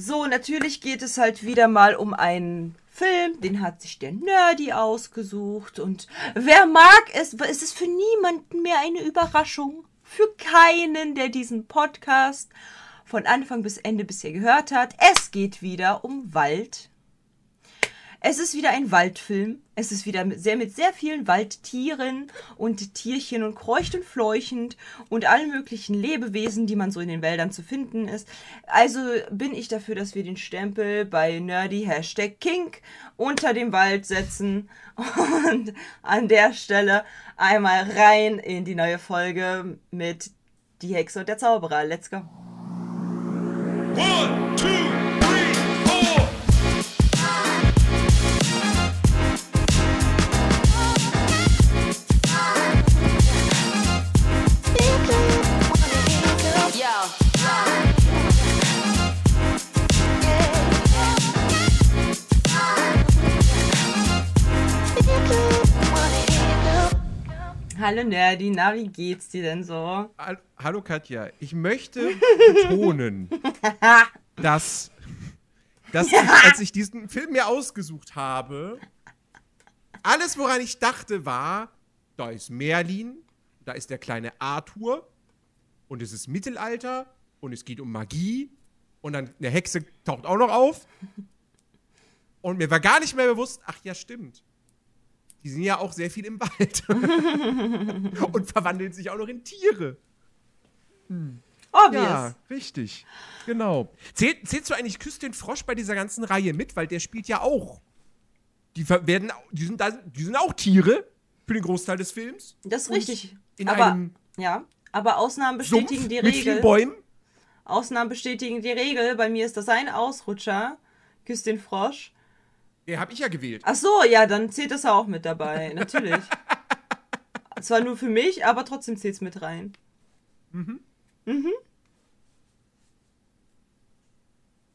So, natürlich geht es halt wieder mal um einen Film, den hat sich der Nerdy ausgesucht. Und wer mag es, es ist für niemanden mehr eine Überraschung. Für keinen, der diesen Podcast von Anfang bis Ende bisher gehört hat. Es geht wieder um Wald. Es ist wieder ein Waldfilm. Es ist wieder sehr mit sehr vielen Waldtieren und Tierchen und kreucht und fleuchend und allen möglichen Lebewesen, die man so in den Wäldern zu finden ist. Also bin ich dafür, dass wir den Stempel bei Nerdy Hashtag Kink unter dem Wald setzen und an der Stelle einmal rein in die neue Folge mit Die Hexe und der Zauberer. Let's go. One, two, Hallo Nerdy, na, wie geht's dir denn so? Hallo Katja, ich möchte betonen, dass, dass ich, als ich diesen Film mir ausgesucht habe, alles, woran ich dachte, war, da ist Merlin, da ist der kleine Arthur und es ist Mittelalter und es geht um Magie und dann eine Hexe taucht auch noch auf. Und mir war gar nicht mehr bewusst, ach ja, stimmt die sind ja auch sehr viel im Wald. und verwandeln sich auch noch in Tiere. Hm. Obvious. Ja, richtig. Genau. Zähl, zählst du eigentlich Küss den Frosch bei dieser ganzen Reihe mit? Weil der spielt ja auch. Die werden, die sind, da, die sind auch Tiere für den Großteil des Films. Das ist richtig. In aber, einem ja, aber Ausnahmen bestätigen Sumpf die Regel. Mit vielen Bäumen. Ausnahmen bestätigen die Regel. Bei mir ist das ein Ausrutscher. Küss den Frosch. Ja, hab ich ja gewählt. Ach so, ja, dann zählt das auch mit dabei, natürlich. Zwar nur für mich, aber trotzdem zählt es mit rein. Mhm. Mhm.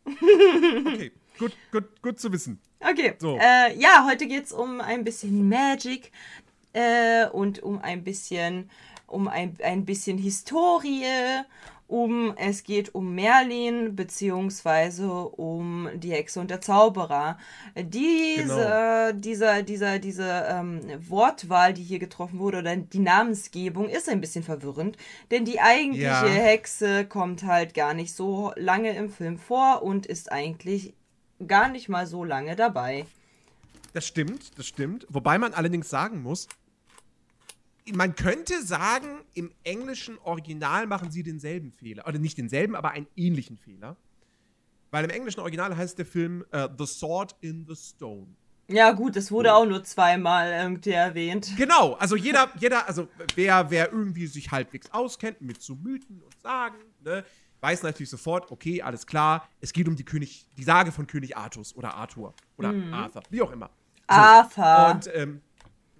okay, gut, gut, gut zu wissen. Okay. So. Äh, ja, heute geht es um ein bisschen Magic äh, und um ein bisschen um ein, ein bisschen Historie um, es geht um Merlin beziehungsweise um die Hexe und der Zauberer. Diese, genau. dieser, dieser, diese ähm, Wortwahl, die hier getroffen wurde, oder die Namensgebung ist ein bisschen verwirrend, denn die eigentliche ja. Hexe kommt halt gar nicht so lange im Film vor und ist eigentlich gar nicht mal so lange dabei. Das stimmt, das stimmt. Wobei man allerdings sagen muss, man könnte sagen, im englischen Original machen sie denselben Fehler. Oder nicht denselben, aber einen ähnlichen Fehler. Weil im englischen Original heißt der Film uh, The Sword in the Stone. Ja, gut, das wurde auch nur zweimal irgendwie erwähnt. Genau, also jeder, jeder, also wer, wer irgendwie sich halbwegs auskennt mit so Mythen und Sagen, ne, weiß natürlich sofort, okay, alles klar, es geht um die König, die Sage von König Artus oder Arthur oder mhm. Arthur, wie auch immer. So. Arthur. Und ähm,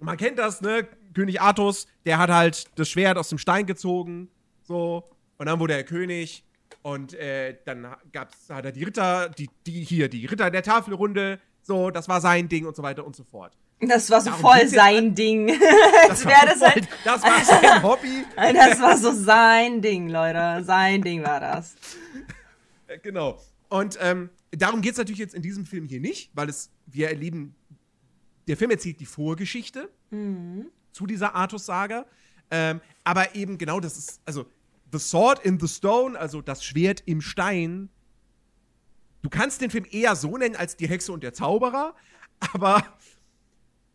man kennt das, ne? König Artus, der hat halt das Schwert aus dem Stein gezogen, so, und dann wurde er König. Und äh, dann gab's, hat er die Ritter, die, die hier, die Ritter der Tafelrunde, so, das war sein Ding und so weiter und so fort. Das war so Darum voll sein Ding. das, war das, halt, das war sein Hobby. Das war so sein Ding, Leute. Sein Ding war das. Äh, genau. Und ähm, darum geht es natürlich jetzt in diesem Film hier nicht, weil es, wir erleben, der Film erzählt die Vorgeschichte. Mhm zu dieser Artus-Saga. Ähm, aber eben genau das ist, also The Sword in the Stone, also das Schwert im Stein. Du kannst den Film eher so nennen als die Hexe und der Zauberer, aber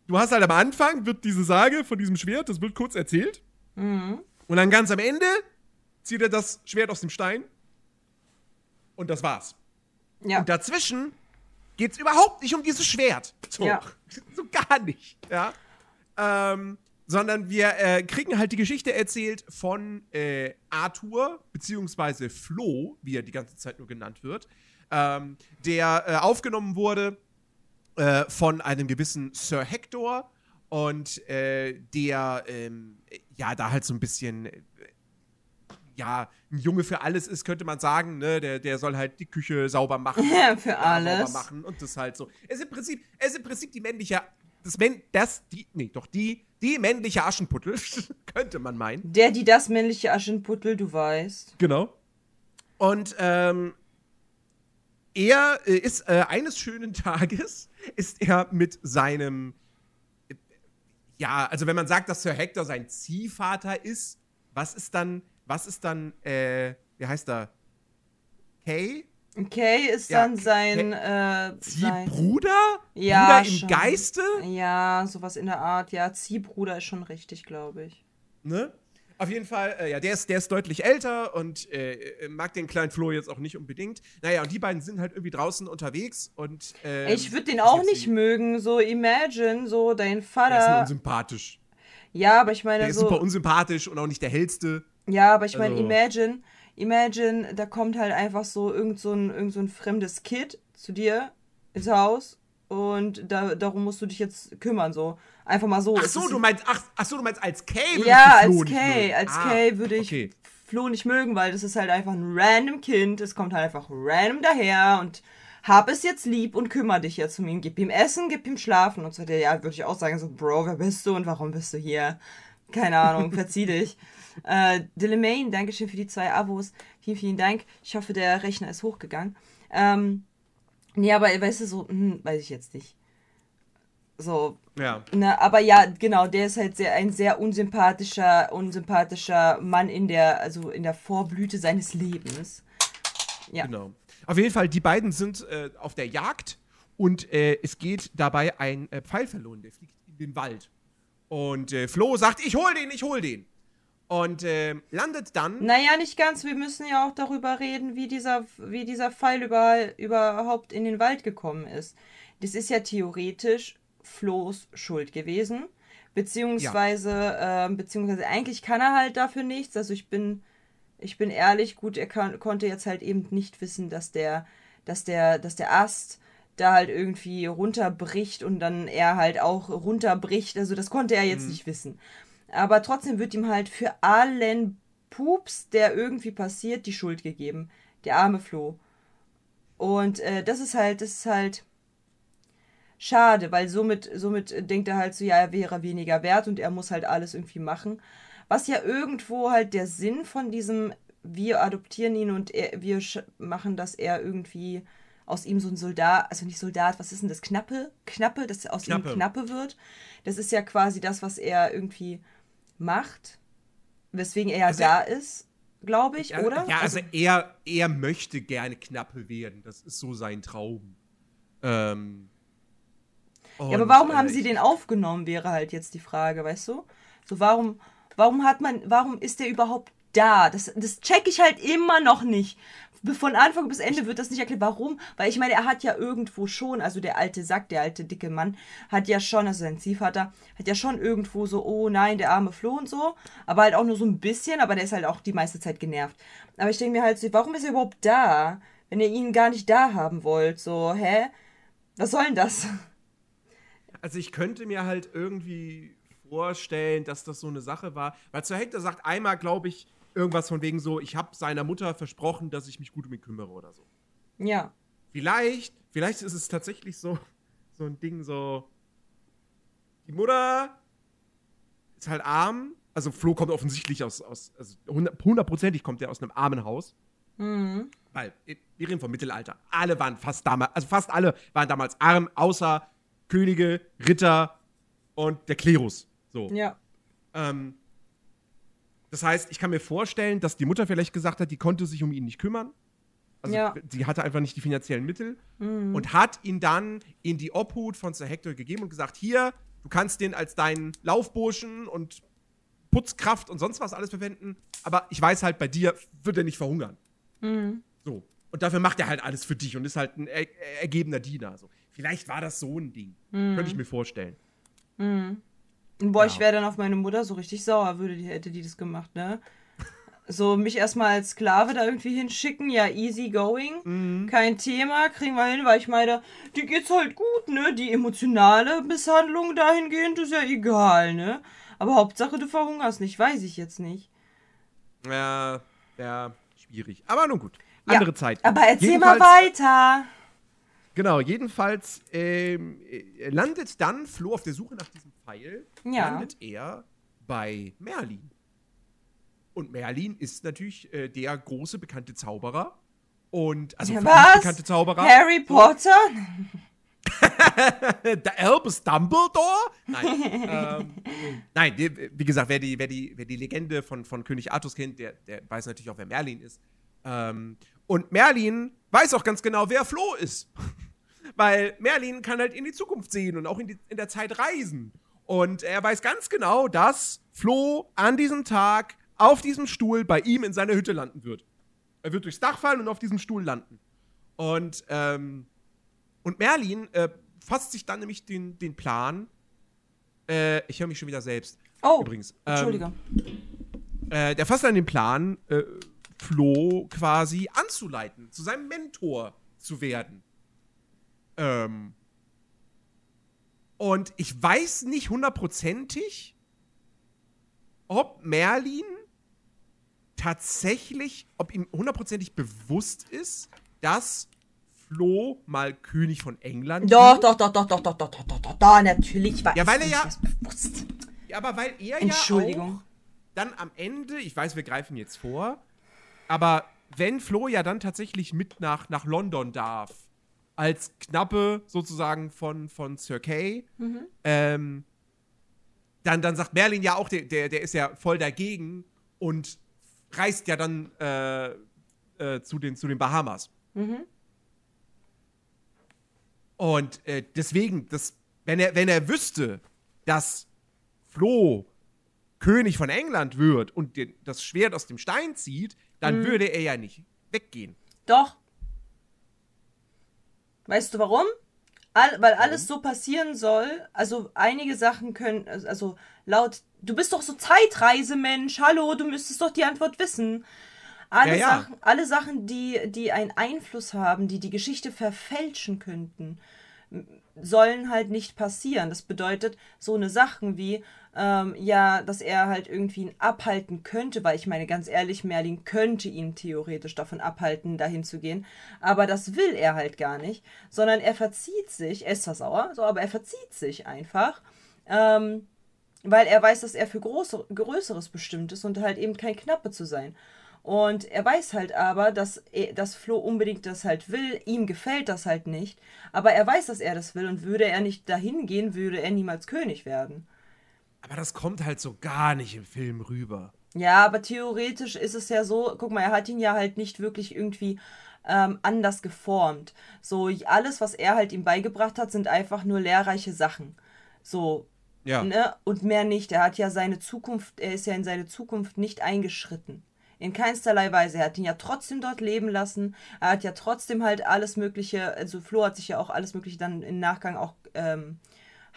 du hast halt am Anfang wird diese Sage von diesem Schwert, das wird kurz erzählt. Mhm. Und dann ganz am Ende zieht er das Schwert aus dem Stein. Und das war's. Ja. Und dazwischen geht's überhaupt nicht um dieses Schwert. So, ja. so gar nicht. Ja. Ähm, sondern wir äh, kriegen halt die Geschichte erzählt von äh, Arthur, beziehungsweise Flo, wie er die ganze Zeit nur genannt wird, ähm, der äh, aufgenommen wurde äh, von einem gewissen Sir Hector und äh, der ähm, ja da halt so ein bisschen äh, ja, ein Junge für alles ist, könnte man sagen, ne? Der, der soll halt die Küche sauber machen. Ja, für alles. Sauber machen und das halt so. Es ist im Prinzip, es ist im Prinzip die männliche das, das, die, nee, doch die, die männliche Aschenputtel, könnte man meinen. Der, die das männliche Aschenputtel, du weißt. Genau. Und, ähm, er äh, ist äh, eines schönen Tages ist er mit seinem äh, ja, also wenn man sagt, dass Sir Hector sein Ziehvater ist, was ist dann, was ist dann, äh, wie heißt er? Kay? Kay ist Ja, dann sein, äh, sein Ziehbruder? Ja, Bruder im schon. Geiste? Ja, sowas in der Art. Ja, Ziehbruder ist schon richtig, glaube ich. Ne? Auf jeden Fall, äh, ja, der ist, der ist deutlich älter und äh, äh, mag den kleinen Flo jetzt auch nicht unbedingt. Naja, und die beiden sind halt irgendwie draußen unterwegs und. Ähm, ich würde den auch nicht mögen. So, imagine, so dein Der ist nur Vater. unsympathisch. Ja, aber ich meine Der ist so. super unsympathisch und auch nicht der hellste. Ja, aber ich meine, Also- imagine, imagine, da kommt halt einfach so irgend so ein, irgend so ein fremdes Kid zu dir ins Haus und da, darum musst du dich jetzt kümmern, so. Einfach mal so. Ach so, du meinst, ach, ach so, du meinst als Kay würdest Ja, Flo als nicht Kay, als Ah, Kay würde ich Okay. Flo nicht mögen, weil das ist halt einfach ein random Kind, es kommt halt einfach random daher und hab es jetzt lieb und kümmere dich jetzt um ihn. Gib ihm Essen, gib ihm Schlafen. Und so, ja, würde ich auch sagen, so, Bro, wer bist du und warum bist du hier? Keine Ahnung, verzieh dich. Äh, Delamain, Dankeschön für die zwei Abos. Vielen, vielen Dank. Ich hoffe, der Rechner ist hochgegangen. Ähm, nee, aber weißt du, so, hm, weiß ich jetzt nicht. So, Ja. na, aber ja, genau, der ist halt sehr, ein sehr unsympathischer, unsympathischer Mann in der, also in der Vorblüte seines Lebens. Ja. Genau. Auf jeden Fall, die beiden sind äh, auf der Jagd und äh, es geht dabei ein äh, Pfeil verloren, der fliegt in den Wald. Und äh, Flo sagt, ich hol den, ich hol den. Und äh, landet dann. Naja, nicht ganz. Wir müssen ja auch darüber reden, wie dieser, wie dieser Pfeil über, überhaupt in den Wald gekommen ist. Das ist ja theoretisch Flo's Schuld gewesen. Beziehungsweise, ähm, beziehungsweise eigentlich kann er halt dafür nichts. Also ich bin, ich bin ehrlich, gut, er kann, konnte jetzt halt eben nicht wissen, dass der, dass der, dass der Ast da halt irgendwie runterbricht und dann er halt auch runterbricht. Also das konnte er jetzt nicht wissen. Aber trotzdem wird ihm halt für allen Pups, der irgendwie passiert, die Schuld gegeben. Der arme Flo. Und äh, das ist halt, das ist halt schade, weil somit, somit denkt er halt so, ja, er wäre weniger wert und er muss halt alles irgendwie machen. Was ja irgendwo halt der Sinn von diesem, wir adoptieren ihn und er, wir machen, dass er irgendwie aus ihm so ein Soldat, also nicht Soldat, was ist denn das? Knappe? Knappe, dass aus Knappe. ihm Knappe wird. Das ist ja quasi das, was er irgendwie macht, weswegen er ja Also da ist, glaube ich, Ja, oder? Ja, also er, er möchte gerne Knappe werden. Das ist so sein Traum. Ähm, Ja, aber warum äh, haben sie den aufgenommen, wäre halt jetzt die Frage, weißt du? So, warum, warum hat man, warum ist der überhaupt da? Das, das check ich halt immer noch nicht. Von Anfang bis Ende wird das nicht erklärt. Warum? Weil ich meine, er hat ja irgendwo schon, also der alte Sack, der alte dicke Mann, hat ja schon, also sein Ziehvater, hat ja schon irgendwo so, oh nein, der arme Flo und so. Aber halt auch nur so ein bisschen, aber der ist halt auch die meiste Zeit genervt. Aber ich denke mir halt so, warum ist er überhaupt da? Wenn ihr ihn gar nicht da haben wollt. So, hä? Was soll denn das? Also ich könnte mir halt irgendwie vorstellen, dass das so eine Sache war. Weil Sir Hector sagt einmal, glaube ich, irgendwas von wegen so, ich habe seiner Mutter versprochen, dass ich mich gut um ihn kümmere oder so. Ja. Vielleicht, vielleicht ist es tatsächlich so, so ein Ding so, die Mutter ist halt arm. Also Flo kommt offensichtlich aus, aus also hundert- hundertprozentig kommt er aus einem armen Haus. Mhm. Weil, wir reden vom Mittelalter. Alle waren fast damals, also fast alle waren damals arm, außer Könige, Ritter und der Klerus. So. Ja. Ähm, das heißt, ich kann mir vorstellen, dass die Mutter vielleicht gesagt hat, die konnte sich um ihn nicht kümmern. Also Ja. sie hatte einfach nicht die finanziellen Mittel und hat ihn dann in die Obhut von Sir Hector gegeben und gesagt, hier, du kannst den als deinen Laufburschen und Putzkraft und sonst was alles verwenden, aber ich weiß halt, bei dir wird er nicht verhungern. So. Und dafür macht er halt alles für dich und ist halt ein er er- ergebener Diener. So. Vielleicht war das so ein Ding. Könnte ich mir vorstellen. Und boah, ich Ja. wäre dann auf meine Mutter so richtig sauer, würde die, hätte die das gemacht, ne? So, mich erstmal als Sklave da irgendwie hinschicken, ja, easy going, kein Thema, kriegen wir hin, weil ich meine, die geht's halt gut, ne? Die emotionale Misshandlung dahingehend ist ja egal, ne? Aber Hauptsache, du verhungerst nicht, weiß ich jetzt nicht. Ja, ja, schwierig. Aber nun gut. Ja, Andere Zeit. Aber erzähl Jedenfalls- mal weiter. Genau, jedenfalls ähm, äh, landet dann Flo auf der Suche nach diesem Pfeil, Ja. landet er bei Merlin. Und Merlin ist natürlich äh, der große bekannte Zauberer Und also Ja, was? bekannte Zauberer. Harry Potter? Der Albus Dumbledore? Nein. ähm, nein, wie gesagt, wer die, wer die, wer die Legende von, von König Artus kennt, der, der weiß natürlich auch, wer Merlin ist. Ähm, und Merlin weiß auch ganz genau, wer Flo ist. Weil Merlin kann halt in die Zukunft sehen und auch in, die, in der Zeit reisen. Und er weiß ganz genau, dass Flo an diesem Tag auf diesem Stuhl bei ihm in seiner Hütte landen wird. Er wird durchs Dach fallen und auf diesem Stuhl landen. Und, ähm, und Merlin äh, fasst sich dann nämlich den, den Plan. Äh, ich höre mich schon wieder selbst. Oh, Übrigens. Ähm, Entschuldige. Äh, der fasst dann den Plan, äh, Flo quasi anzuleiten, zu seinem Mentor zu werden. Ähm. Und ich weiß nicht hundertprozentig, ob Merlin tatsächlich, ob ihm hundertprozentig bewusst ist, dass Flo mal König von England Doch, wird. doch, doch, doch, doch, doch, doch, doch, doch, doch, doch, natürlich war Ja, weil er ja- das bewusst. Ja, aber weil er ja Entschuldigung. auch dann am Ende, ich weiß, wir greifen jetzt vor, aber wenn Flo ja dann tatsächlich mit nach, nach London darf, als Knappe sozusagen von, von Sir Kay, Mhm. ähm, dann, dann sagt Merlin ja auch, der, der, der ist ja voll dagegen und reist ja dann äh, äh, zu, den, zu den Bahamas. Mhm. Und äh, deswegen, das, wenn, er, wenn er wüsste, dass Flo König von England wird und den, das Schwert aus dem Stein zieht, dann würde er ja nicht weggehen. Doch. Weißt du warum? All, weil alles so passieren soll. Also einige Sachen können, also laut, du bist doch so Zeitreisemensch. Hallo, du müsstest doch die Antwort wissen. Alle Ja, ja. Sachen, alle Sachen, die, die einen Einfluss haben, die die Geschichte verfälschen könnten, sollen halt nicht passieren. Das bedeutet so eine Sachen wie, ähm, ja, dass er halt irgendwie ihn abhalten könnte, weil ich meine, ganz ehrlich, Merlin könnte ihn theoretisch davon abhalten, dahin zu gehen, aber das will er halt gar nicht, sondern er verzieht sich, er ist zwar sauer, so, aber er verzieht sich einfach, ähm, weil er weiß, dass er für große, Größeres bestimmt ist und halt eben kein Knappe zu sein. Und er weiß halt aber, dass, er, dass Flo unbedingt das halt will. Ihm gefällt das halt nicht. Aber er weiß, dass er das will. Und würde er nicht dahin gehen, würde er niemals König werden. Aber das kommt halt so gar nicht im Film rüber. Ja, aber theoretisch ist es ja so, guck mal, er hat ihn ja halt nicht wirklich irgendwie ähm, anders geformt. So, alles, was er halt ihm beigebracht hat, sind einfach nur lehrreiche Sachen. So, Ja. ne? Und mehr nicht. Er hat ja seine Zukunft, er ist ja in seine Zukunft nicht eingeschritten. In keinsterlei Weise. Er hat ihn ja trotzdem dort leben lassen. Er hat ja trotzdem halt alles Mögliche, also Flo hat sich ja auch alles Mögliche dann im Nachgang auch ähm,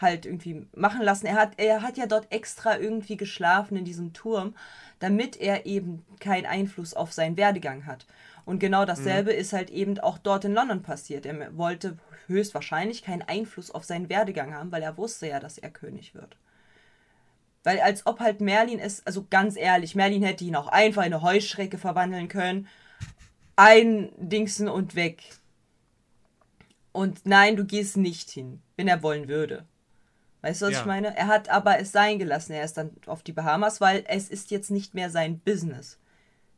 halt irgendwie machen lassen. Er hat, er hat ja dort extra irgendwie geschlafen in diesem Turm, damit er eben keinen Einfluss auf seinen Werdegang hat. Und genau dasselbe ist halt eben auch dort in London passiert. Er wollte höchstwahrscheinlich keinen Einfluss auf seinen Werdegang haben, weil er wusste ja, dass er König wird. Weil als ob halt Merlin es, also ganz ehrlich, Merlin hätte ihn auch einfach in eine Heuschrecke verwandeln können. Ein Dingsen und weg. Und nein, du gehst nicht hin, wenn er wollen würde. Weißt du, was Ja. ich meine? Er hat aber es sein gelassen. Er ist dann auf die Bahamas, weil es ist jetzt nicht mehr sein Business.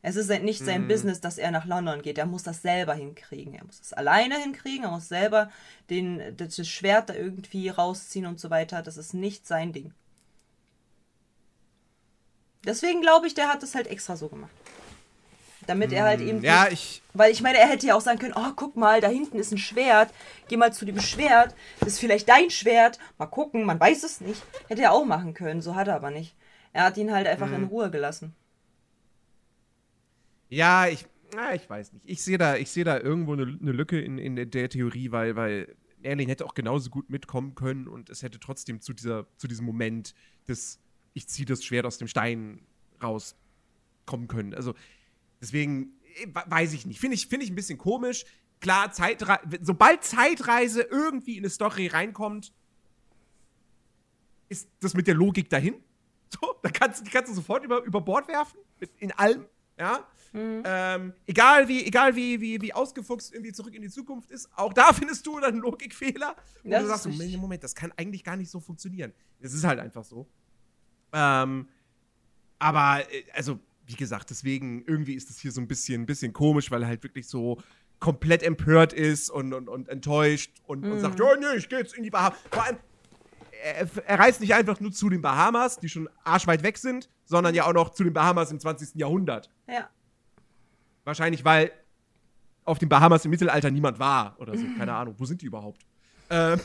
Es ist nicht sein Business, dass er nach London geht. Er muss das selber hinkriegen. Er muss es alleine hinkriegen. Er muss selber den, das Schwert da irgendwie rausziehen und so weiter. Das ist nicht sein Ding. Deswegen glaube ich, der hat das halt extra so gemacht. Damit er halt eben. Ja, nicht- ich. weil ich meine, er hätte ja auch sagen können, oh, guck mal, da hinten ist ein Schwert. Geh mal zu dem Schwert. Das ist vielleicht dein Schwert. Mal gucken, man weiß es nicht. Hätte er auch machen können. So hat er aber nicht. Er hat ihn halt einfach in Ruhe gelassen. Ja, ich. Na, ich weiß nicht. Ich sehe da, ich sehe da irgendwo eine, eine Lücke in, in der Theorie, weil, weil Merlin hätte auch genauso gut mitkommen können und es hätte trotzdem zu, dieser, zu diesem Moment des, ich ziehe das Schwert aus dem Stein rauskommen können. Also deswegen we- weiß ich nicht. Finde ich, finde ich ein bisschen komisch. Klar, Zeitre sobald Zeitreise irgendwie in eine Story reinkommt, ist das mit der Logik dahin. So, da kannst, die kannst du sofort über, über Bord werfen. In allem, ja. Ähm, egal wie, egal wie, wie, wie ausgefuchst irgendwie zurück in die Zukunft ist, auch da findest du dann einen Logikfehler. Und Das du sagst. Moment, Moment, das kann eigentlich gar nicht so funktionieren. Es ist halt einfach so. Ähm, aber, äh, also, wie gesagt, deswegen, irgendwie ist das hier so ein bisschen, bisschen komisch, weil er halt wirklich so komplett empört ist und, und, und enttäuscht und, und sagt, ja, nee, ich gehe jetzt in die Bahamas. Vor allem, er, er reist nicht einfach nur zu den Bahamas, die schon arschweit weg sind, sondern ja auch noch zu den Bahamas im 20. Jahrhundert. Ja. Wahrscheinlich, weil auf den Bahamas im Mittelalter niemand war oder so. Keine Ahnung. Wo sind die überhaupt? Ähm,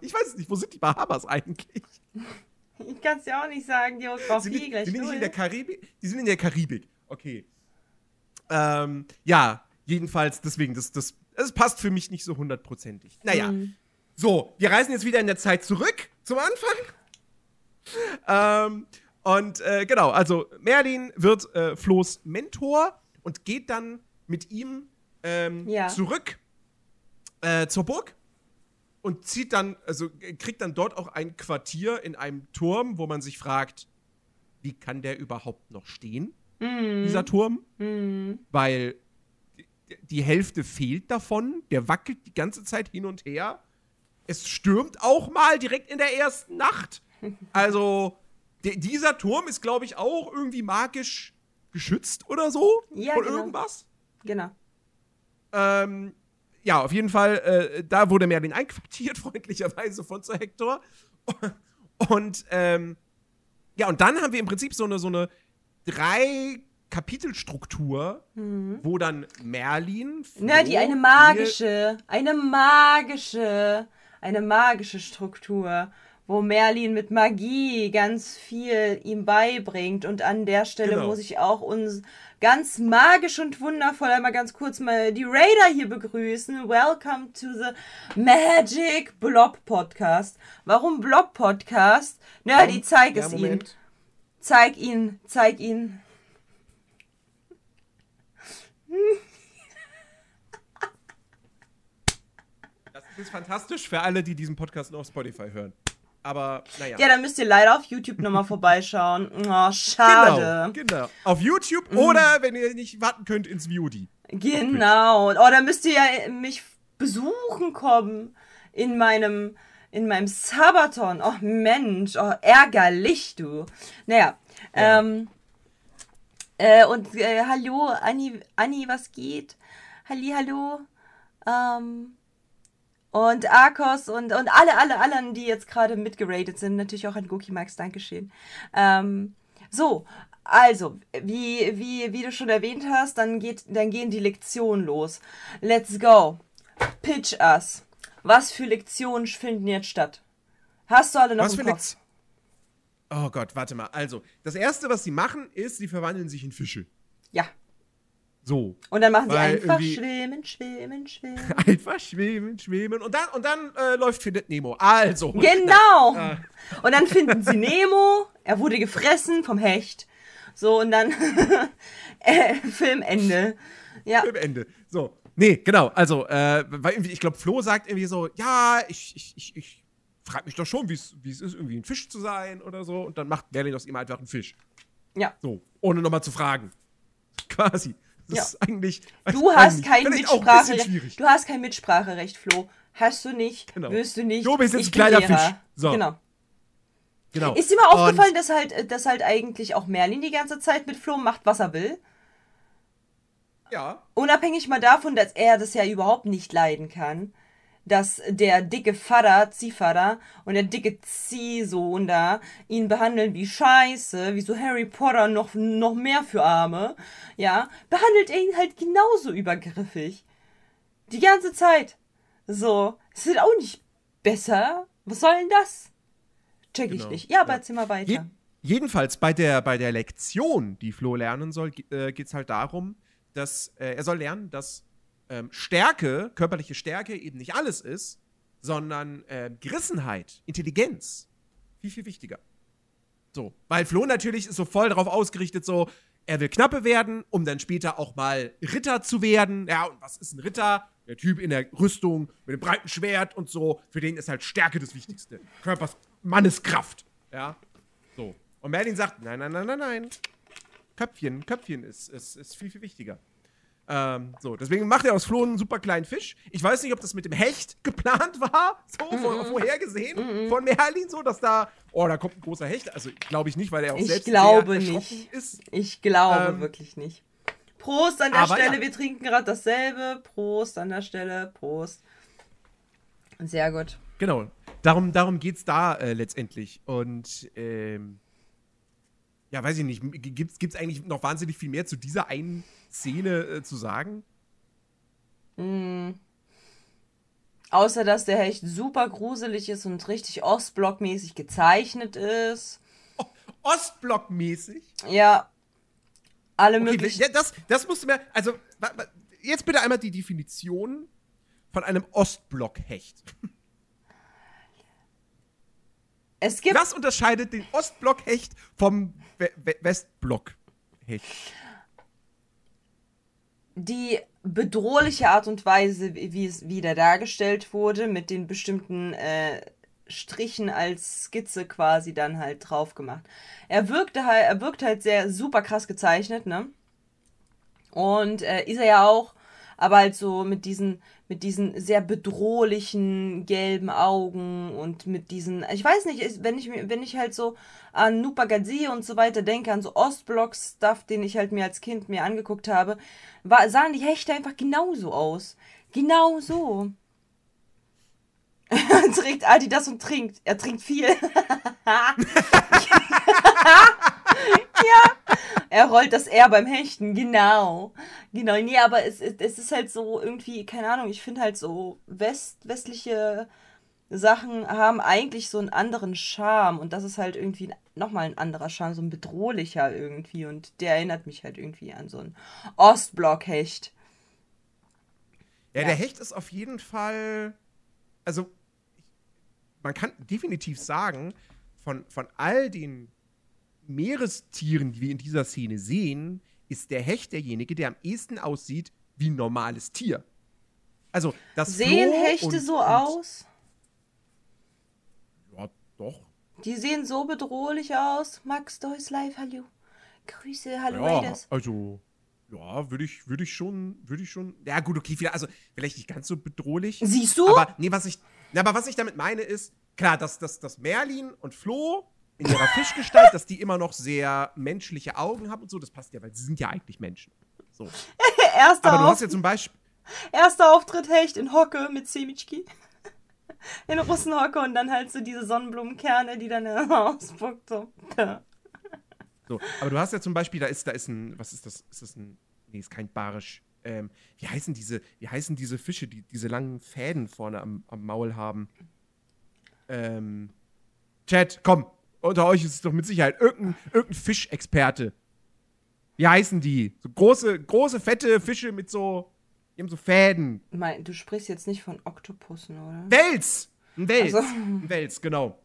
ich weiß es nicht. Wo sind die Bahamas eigentlich? Ich kann es ja auch nicht sagen, Sind Geografie die, gleich sind nicht in der Karibik? Die sind in der Karibik. Okay. Ähm, ja, jedenfalls deswegen, das, das, das passt für mich nicht so hundertprozentig. Naja. Mhm. So, wir reisen jetzt wieder in der Zeit zurück zum Anfang. Ähm, und äh, genau, also Merlin wird äh, Flohs Mentor und geht dann mit ihm ähm, Ja. zurück äh, zur Burg und zieht dann, also äh, kriegt dann dort auch ein Quartier in einem Turm, wo man sich fragt, wie kann der überhaupt noch stehen, Mhm. dieser Turm? Mhm. Weil die, Hälfte fehlt davon, der wackelt die ganze Zeit hin und her. Es stürmt auch mal direkt in der ersten Nacht. Also, dieser Turm ist, glaube ich, auch irgendwie magisch geschützt oder so. Ja, von genau. irgendwas. Genau. Ähm, ja, auf jeden Fall, äh, da wurde Merlin einquartiert, freundlicherweise von Sir Hector. Und, ähm, ja, und dann haben wir im Prinzip so eine, so eine drei Kapitelstruktur, wo dann Merlin. Na, Froh, die eine magische, eine magische, eine magische Struktur, wo Merlin mit Magie ganz viel ihm beibringt. Und an der Stelle Genau. muss ich auch uns ganz magisch und wundervoll einmal ganz kurz mal die Raider hier begrüßen. Welcome to the Magic Blob Podcast. Warum Blob Podcast? Na, die zeig Ja, es ihnen. Moment. Zeig ihn, zeig ihn. Das ist fantastisch für alle, die diesen Podcast nur auf Spotify hören. Aber, naja. Ja, dann müsst ihr leider auf YouTube nochmal vorbeischauen. Oh, schade. Genau, genau. Auf YouTube oder, wenn ihr nicht warten könnt, ins VOD. Genau. Oh, dann müsst ihr ja mich besuchen kommen in meinem in meinem Sabaton. Oh Mensch, oh ärgerlich du. Naja, Ja. ähm, äh, und äh, hallo Anni, Anni, was geht? Halli, hallo. Ähm, und Arkos und, und alle, alle, alle, die jetzt gerade mitgeratet sind. Natürlich auch an Goki Max, Dankeschön. Ähm, so, also, wie, wie, wie du schon erwähnt hast, dann, geht, dann gehen die Lektionen los. Let's go. Pitch us. Was für Lektionen finden jetzt statt? Hast du alle noch Was im für Kopf? Lektion? Oh Gott, warte mal. Also, das erste, was sie machen, ist, sie verwandeln sich in Fische. Ja. So. Und dann machen sie Weil einfach schwimmen, schwimmen, schwimmen. Einfach schwimmen, schwimmen. Und dann, und dann äh, läuft Findet Nemo. Also. Genau. Äh. Und dann finden sie Nemo. Er wurde gefressen vom Hecht. So, und dann äh, Filmende. Ja. Im Ende. So. Nee, genau. Also, äh, weil irgendwie, ich glaube, Flo sagt irgendwie so, ja, ich, ich, ich, ich frage mich doch schon, wie es ist, irgendwie ein Fisch zu sein oder so. Und dann macht Merlin aus ihm einfach einen Fisch. Ja. So. Ohne nochmal zu fragen. Quasi. Das Ja. ist eigentlich. Du hast kein Mitspracherecht. Du hast kein Mitspracherecht, Flo. Hast du nicht, Genau. wirst du nicht. Du bist jetzt ein kleiner Lehrer. Fisch. So. Genau. Genau. Ist dir mal Und- aufgefallen, dass halt, äh, dass halt eigentlich auch Merlin die ganze Zeit mit Flo macht, was er will? Ja. Unabhängig mal davon, dass er das ja überhaupt nicht leiden kann, dass der dicke Vater, Ziehvater und der dicke Ziehsohn da ihn behandeln wie Scheiße, wie so Harry Potter noch, noch mehr für Arme, ja, behandelt er ihn halt genauso übergriffig. Die ganze Zeit. So, ist das auch nicht besser? Was soll denn das? Check ich Genau. nicht. Ja, aber Ja. erzähl mal weiter. Je jedenfalls bei der, bei der Lektion, die Flo lernen soll, äh, geht es halt darum, dass äh, er soll lernen, dass ähm, Stärke, körperliche Stärke eben nicht alles ist, sondern äh, Gerissenheit, Intelligenz viel, viel wichtiger. So, weil Flo natürlich ist so voll darauf ausgerichtet, so, er will Knappe werden, um dann später auch mal Ritter zu werden. Ja, und was ist ein Ritter? Der Typ in der Rüstung mit dem breiten Schwert und so. Für den ist halt Stärke das Wichtigste. Körpers Manneskraft. Ja, so. Und Merlin sagt, nein, nein, nein, nein, nein. Köpfchen, Köpfchen ist, ist, ist viel, viel wichtiger. Ähm, so, deswegen macht er aus Flo einen super kleinen Fisch. Ich weiß nicht, ob das mit dem Hecht geplant war, so Mhm. vor, vorhergesehen von Merlin, so, dass da, oh, da kommt ein großer Hecht. Also glaube ich nicht, weil er auch Ich selbst glaube nicht. ist. Ich glaube Ähm, wirklich nicht. Prost an der Aber Stelle, ja. wir trinken gerade dasselbe. Prost an der Stelle, Prost. Sehr gut. Genau. Darum, darum geht es da äh, letztendlich. Und ähm, ja, weiß ich nicht, gibt es eigentlich noch wahnsinnig viel mehr zu dieser einen Szene äh, zu sagen? Außer, dass der Hecht super gruselig ist und richtig Ostblockmäßig gezeichnet ist. Ostblock-mäßig? Ja. Alle Okay, möglichen. das, das musst du mir, also, jetzt bitte einmal die Definition von einem Ostblock-Hecht. Es gibt Was unterscheidet den Ostblock-Hecht vom We We Westblock-Hecht? die bedrohliche Art und Weise, wie es wieder dargestellt wurde, mit den bestimmten äh, Strichen als Skizze quasi dann halt drauf gemacht. Er wirkte halt, er wirkt halt sehr super krass gezeichnet, ne? Und äh, ist er ja auch, aber halt so mit diesen, mit diesen sehr bedrohlichen gelben Augen und mit diesen, ich weiß nicht, wenn ich wenn ich halt so an Nupagadzee und so weiter denke, an so Ostblock-Stuff, den ich halt mir als Kind mir angeguckt habe, war, sahen die Hechte einfach genauso aus. Genau so. trinkt Adidas und trinkt. Er trinkt viel. ja. Er rollt das R beim Hechten, genau. Genau, nee, aber es, es, ist halt so irgendwie, keine Ahnung, ich finde halt so West, westliche Sachen haben eigentlich so einen anderen Charme und das ist halt irgendwie nochmal ein anderer Charme, so ein bedrohlicher irgendwie und der erinnert mich halt irgendwie an so einen Ostblock-Hecht. Ja, Ja. der Hecht ist auf jeden Fall, also man kann definitiv sagen, von, von all den Meerestieren, die wir in dieser Szene sehen, ist der Hecht derjenige, der am ehesten aussieht wie ein normales Tier. Also das Sehen Floh Hechte und, so und, aus? Ja, doch. Die sehen so bedrohlich aus. Max Deus live, hallo. Grüße, hallo Ja, Raiders. also ja, würde ich, würde ich schon, würde ich schon. Ja gut, okay, vielleicht, also vielleicht nicht ganz so bedrohlich. Siehst du? Aber nee, was ich, na, aber was ich damit meine ist, klar, dass, dass, dass Merlin und Flo in ihrer Fischgestalt, dass die immer noch sehr menschliche Augen haben und so, das passt ja, weil sie sind ja eigentlich Menschen. So. erster, Aber du hast ja zum Beispiel, erster Auftritt Hecht in Hocke mit Semitschki. In Russenhocke und dann halt so diese Sonnenblumenkerne, die dann ausspuckt. So. so, aber du hast ja zum Beispiel, da ist, da ist ein, was ist das? Ist das ein, nee, ist kein Barisch. Ähm, wie heißen diese, wie heißen diese Fische, die diese langen Fäden vorne am, am Maul haben? Ähm, Chat, komm, unter euch ist es doch mit Sicherheit irgendein, irgendein Fischexperte. Wie heißen die? So große, große, fette Fische mit so, die haben so Fäden. Mein, du sprichst jetzt nicht von Oktopussen, oder? Wels! Ein Wels. Ach so. Ein Wels, genau.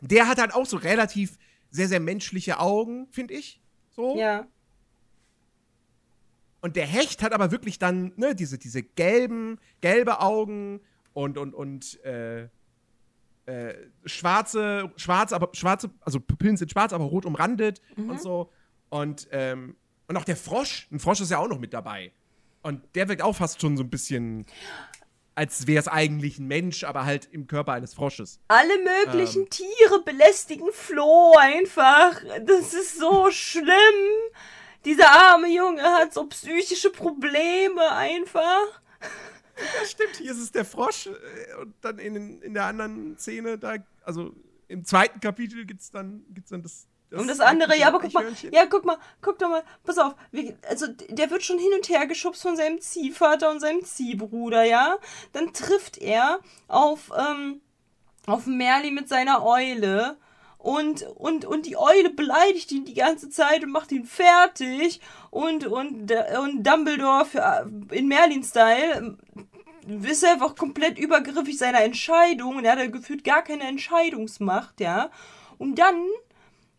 Der hat halt auch so relativ sehr, sehr menschliche Augen, finde ich. So. Ja. Und der Hecht hat aber wirklich dann, ne, diese, diese gelben, gelbe Augen und, und, und, äh, äh, schwarze, schwarze, aber schwarze, also Pupillen sind schwarz, aber rot umrandet und so. Und, ähm, und auch der Frosch, ein Frosch ist ja auch noch mit dabei. Und der wirkt auch fast schon so ein bisschen, als wäre es eigentlich ein Mensch, aber halt im Körper eines Frosches. Alle möglichen Ähm. Tiere belästigen Flo einfach. Das ist so schlimm. Dieser arme Junge hat so psychische Probleme einfach. Ja, stimmt, hier ist es der Frosch äh, und dann in, in der anderen Szene, da, also im zweiten Kapitel gibt's dann, gibt's dann das. Und das andere, ja, aber guck mal, ja, guck mal, guck doch mal, pass auf, wie, also der wird schon hin und her geschubst von seinem Ziehvater und seinem Ziehbruder, ja. Dann trifft er auf, ähm, auf Merlin mit seiner Eule und, und, und die Eule beleidigt ihn die ganze Zeit und macht ihn fertig und, und, und Dumbledore für, in Merlin-Style ist er einfach komplett übergriffig seiner Entscheidung und er hat ja gefühlt gar keine Entscheidungsmacht, ja. Und dann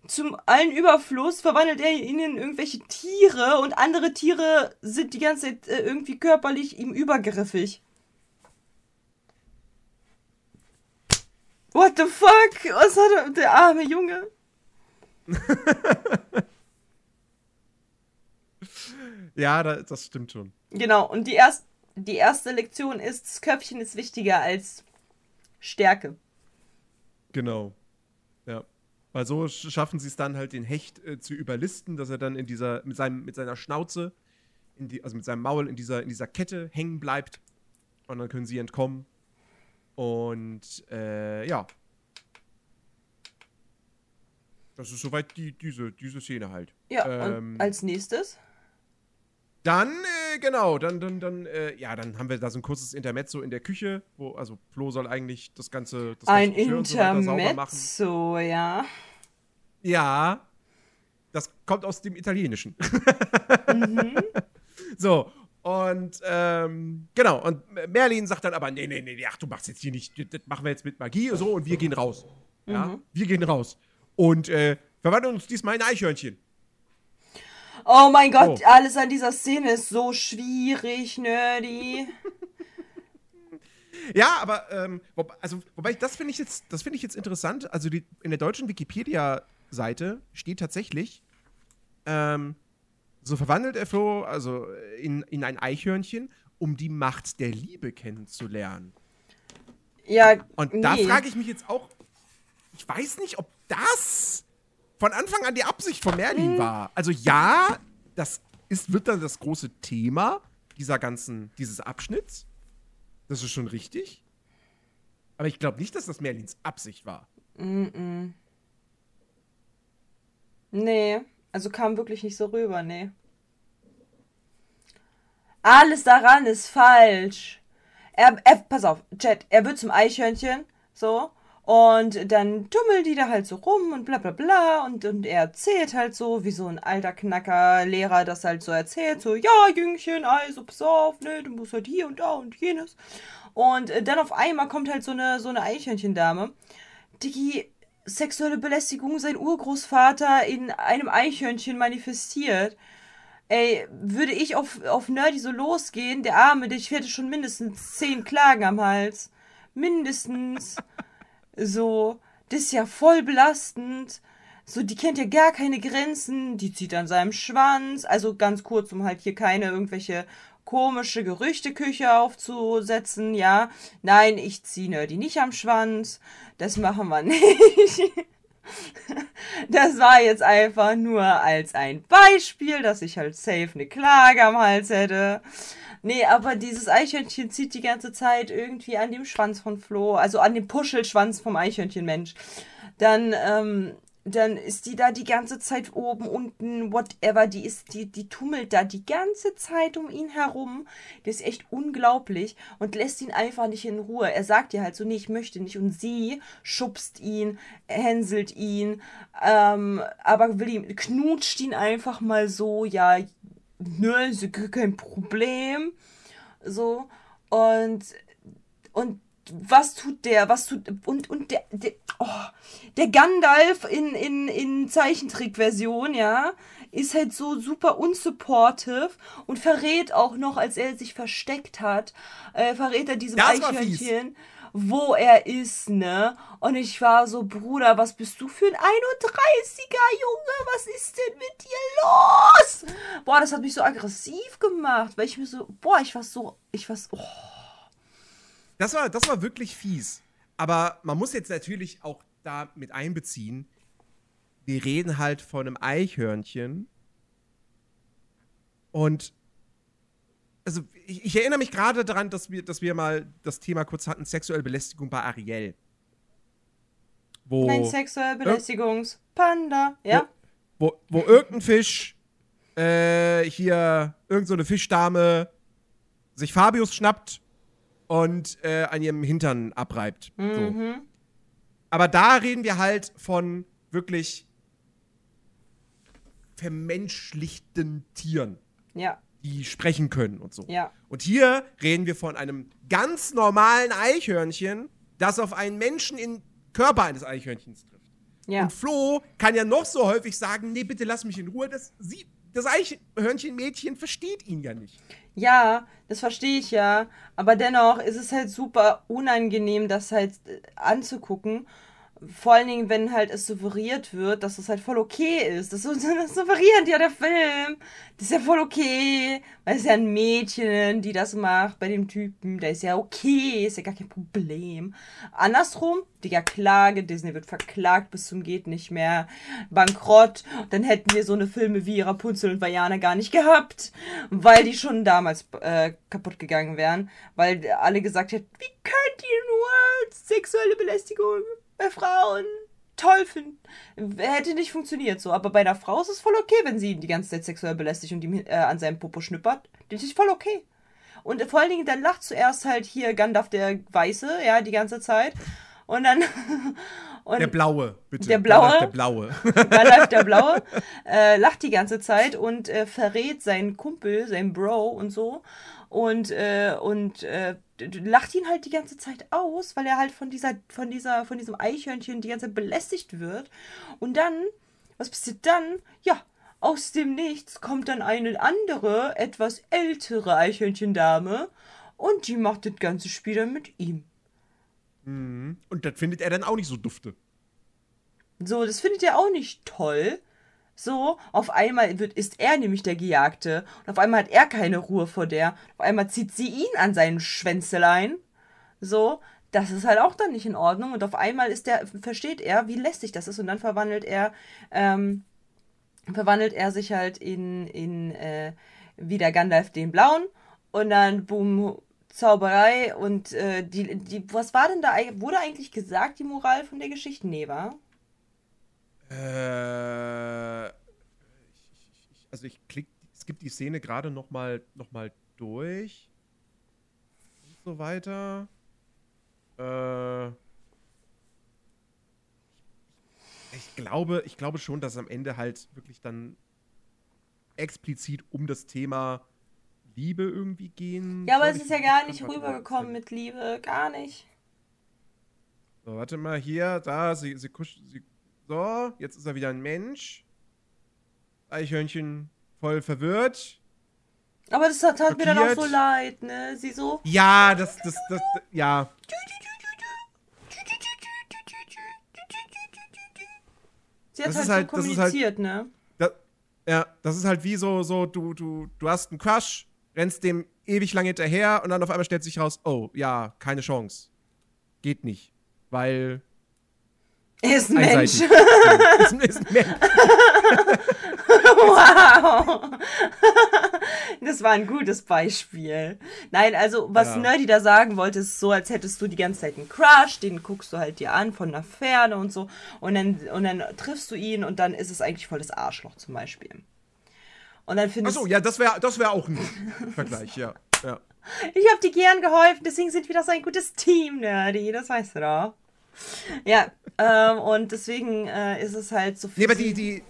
zum allen Überfluss verwandelt er ihn in irgendwelche Tiere und andere Tiere sind die ganze Zeit äh, irgendwie körperlich ihm übergriffig. What the fuck? Was hat er, der arme Junge? Ja, da, das stimmt schon. Genau, und die, erst, die erste Lektion ist, das Köpfchen ist wichtiger als Stärke. Genau. Ja. Weil so sch- schaffen sie es dann halt, den Hecht äh, zu überlisten, dass er dann in dieser, mit, seinem, mit seiner Schnauze die, also mit seinem Maul in dieser, in dieser Kette hängen bleibt. Und dann können sie entkommen. Und äh, ja. Das ist soweit die, diese, diese Szene halt. Ja, Ähm, und als nächstes? Dann, äh, genau, dann, dann, dann, äh, ja, dann haben wir da so ein kurzes Intermezzo in der Küche, wo, also Flo soll eigentlich das ganze, das Ein ganze und so weiter sauber machen. Intermezzo, ja. Ja, das kommt aus dem Italienischen. Mhm. So, und ähm, genau, und Merlin sagt dann aber, nee, nee, nee, ach, du machst jetzt hier nicht, das machen wir jetzt mit Magie und so und wir gehen raus. Ja, Mhm. wir gehen raus. Und äh, verwandeln uns diesmal in Eichhörnchen. Oh mein Gott, Oh. alles an dieser Szene ist so schwierig, nerdy. Ja, aber ähm, also, wobei das finde ich jetzt, das finde ich jetzt interessant. Also die, in der deutschen Wikipedia-Seite steht tatsächlich, ähm, so verwandelt er Flo also in, in ein Eichhörnchen, um die Macht der Liebe kennenzulernen. Ja, Und nee. da frage ich mich jetzt auch, ich weiß nicht, ob das von Anfang an die Absicht von Merlin war. Also ja, das ist, wird dann das große Thema dieser ganzen, dieses Abschnitts. Das ist schon richtig. Aber ich glaube nicht, dass das Merlins Absicht war. Nee, also kam wirklich nicht so rüber, nee. Alles daran ist falsch. Er, er, pass auf, Chat, er wird zum Eichhörnchen, so, und dann tummeln die da halt so rum und bla bla bla und, und er erzählt halt so, wie so ein alter Knacker-Lehrer das halt so erzählt, so, ja, Jüngchen, also pass auf, ne, du musst halt hier und da und jenes. Und äh, dann auf einmal kommt halt so eine, so eine Eichhörnchendame, die sexuelle Belästigung sein Urgroßvater in einem Eichhörnchen manifestiert. Ey, würde ich auf, auf Nerdy so losgehen, der Arme, der hätte schon mindestens zehn Klagen am Hals. Mindestens. So, das ist ja voll belastend. So, die kennt ja gar keine Grenzen. Die zieht an seinem Schwanz. Also ganz kurz, um halt hier keine irgendwelche komische Gerüchteküche aufzusetzen. Ja, nein, ich ziehe Nerdy nicht am Schwanz. Das machen wir nicht. Das war jetzt einfach nur als ein Beispiel, dass ich halt safe eine Klage am Hals hätte. Nee, aber dieses Eichhörnchen zieht die ganze Zeit irgendwie an dem Schwanz von Flo, also an dem Puschelschwanz vom Eichhörnchenmensch. Dann, ähm, dann ist die da die ganze Zeit oben, unten, whatever, die ist, die, die tummelt da die ganze Zeit um ihn herum. Das ist echt unglaublich und lässt ihn einfach nicht in Ruhe. Er sagt ihr halt so, nee, ich möchte nicht. Und sie schubst ihn, hänselt ihn, ähm, aber will ihn, knutscht ihn einfach mal so, ja, ne, ist kein Problem. So, und, und was tut der, was tut, und, und der, der, oh, der Gandalf in, in, in Zeichentrickversion, ja, ist halt so super unsupportive und verrät auch noch, als er sich versteckt hat, äh, verrät er diesem Das. Eichhörnchen, wo er ist, ne? Und ich war so, Bruder, was bist du für ein 31er, Junge? Was ist denn mit dir los? Boah, das hat mich so aggressiv gemacht, weil ich mir so, boah, ich war so, ich war so, oh. Das war, das war wirklich fies. Aber man muss jetzt natürlich auch da mit einbeziehen, wir reden halt von einem Eichhörnchen. Und also ich, ich erinnere mich gerade daran, dass wir, dass wir mal das Thema kurz hatten, sexuelle Belästigung bei Ariel. Wo, Nein, sexuelle Belästigungspanda, ja? wo, wo irgendein Fisch äh, hier, irgend so eine Fischdame sich Fabius schnappt und äh, an ihrem Hintern abreibt. So. Mhm. Aber da reden wir halt von wirklich vermenschlichten Tieren, Ja, die sprechen können und so. ja. Und hier reden wir von einem ganz normalen Eichhörnchen, das auf einen Menschen im Körper eines Eichhörnchens trifft. Ja. Und Flo kann ja noch so häufig sagen, nee, bitte lass mich in Ruhe. Das, sie, das Eichhörnchenmädchen versteht ihn ja nicht. Ja, das verstehe ich ja. Aber dennoch ist es halt super unangenehm, das halt äh, anzugucken. Vor allen Dingen, wenn halt es suggeriert wird, dass es halt voll okay ist. Das, das suggeriert ja der Film. Das ist ja voll okay. Weil es ist ja ein Mädchen, die das macht bei dem Typen. Der ist ja okay, ist ja gar kein Problem. Andersrum, Digga, Klage, Disney wird verklagt bis zum geht nicht mehr. Bankrott. Dann hätten wir so eine Filme wie Rapunzel und Vajana gar nicht gehabt. Weil die schon damals äh, kaputt gegangen wären. Weil alle gesagt hätten, wie könnt ihr nur sexuelle Belästigung bei Frauen toll finden. Hätte nicht funktioniert so. Aber bei einer Frau ist es voll okay, wenn sie ihn die ganze Zeit sexuell belästigt und ihm äh, an seinem Popo schnippert. Das ist voll okay. Und vor allen Dingen, dann lacht zuerst halt hier Gandalf der Weiße, ja, die ganze Zeit. Und dann. Und der Blaue, bitte. Der Blaue. Der Blaue. Gandalf der Blaue. Äh, lacht die ganze Zeit und äh, verrät seinen Kumpel, seinen Bro und so. Und, äh, und äh, lacht ihn halt die ganze Zeit aus, weil er halt von dieser, von dieser, von diesem Eichhörnchen die ganze Zeit belästigt wird. Und dann, was passiert dann? Ja, aus dem Nichts kommt dann eine andere, etwas ältere Eichhörnchendame und die macht das ganze Spiel dann mit ihm. Mhm. Und das findet er dann auch nicht so dufte. So, das findet er auch nicht toll. So, auf einmal wird, ist er nämlich der Gejagte. Und auf einmal hat er keine Ruhe vor der. Auf einmal zieht sie ihn an seinen Schwänzelein. So, das ist halt auch dann nicht in Ordnung. Und auf einmal ist der, versteht er, wie lästig das ist. Und dann verwandelt er, ähm, verwandelt er sich halt in, in, äh, wieder Gandalf den Blauen. Und dann, boom, Zauberei und äh, die, die, was war denn da, wurde eigentlich gesagt, die Moral von der Geschichte? Nee, war? Äh, ich, also ich klick, es gibt die Szene gerade noch mal, noch mal durch und so weiter. Äh, ich glaube, ich glaube schon, dass am Ende halt wirklich dann explizit um das Thema Liebe irgendwie gehen. Ja, aber es ist ja gar nicht rübergekommen mit Liebe. Gar nicht. So, warte mal, hier, da, sie, sie, sie so, jetzt ist er wieder ein Mensch. Eichhörnchen voll verwirrt. Aber das hat, hat mir dann auch so leid, ne? Sie so. Ja, das, das, das, ja. Sie hat das halt, halt so kommuniziert, halt, ne? Das, ja, das ist halt wie so, so, du, du, du hast einen Crush, rennst dem ewig lang hinterher und dann auf einmal stellt sich raus, oh, ja, keine Chance. Geht nicht. Weil. Ist ein Mensch. ist, ist ein Mensch. wow. Das war ein gutes Beispiel. Nein, also was ja. Nerdy da sagen wollte, ist so, als hättest du die ganze Zeit einen Crush, den guckst du halt dir an von der Ferne und so und dann, und dann triffst du ihn und dann ist es eigentlich voll das Arschloch zum Beispiel. Und dann findest Achso, ja, das wäre das wär auch ein Vergleich, ja. ja. Ich habe dir gern geholfen, deswegen sind wir doch so ein gutes Team, Nerdy, das weißt du doch. Ja, ähm, und deswegen äh, ist es halt so viel. Nee, aber die, die,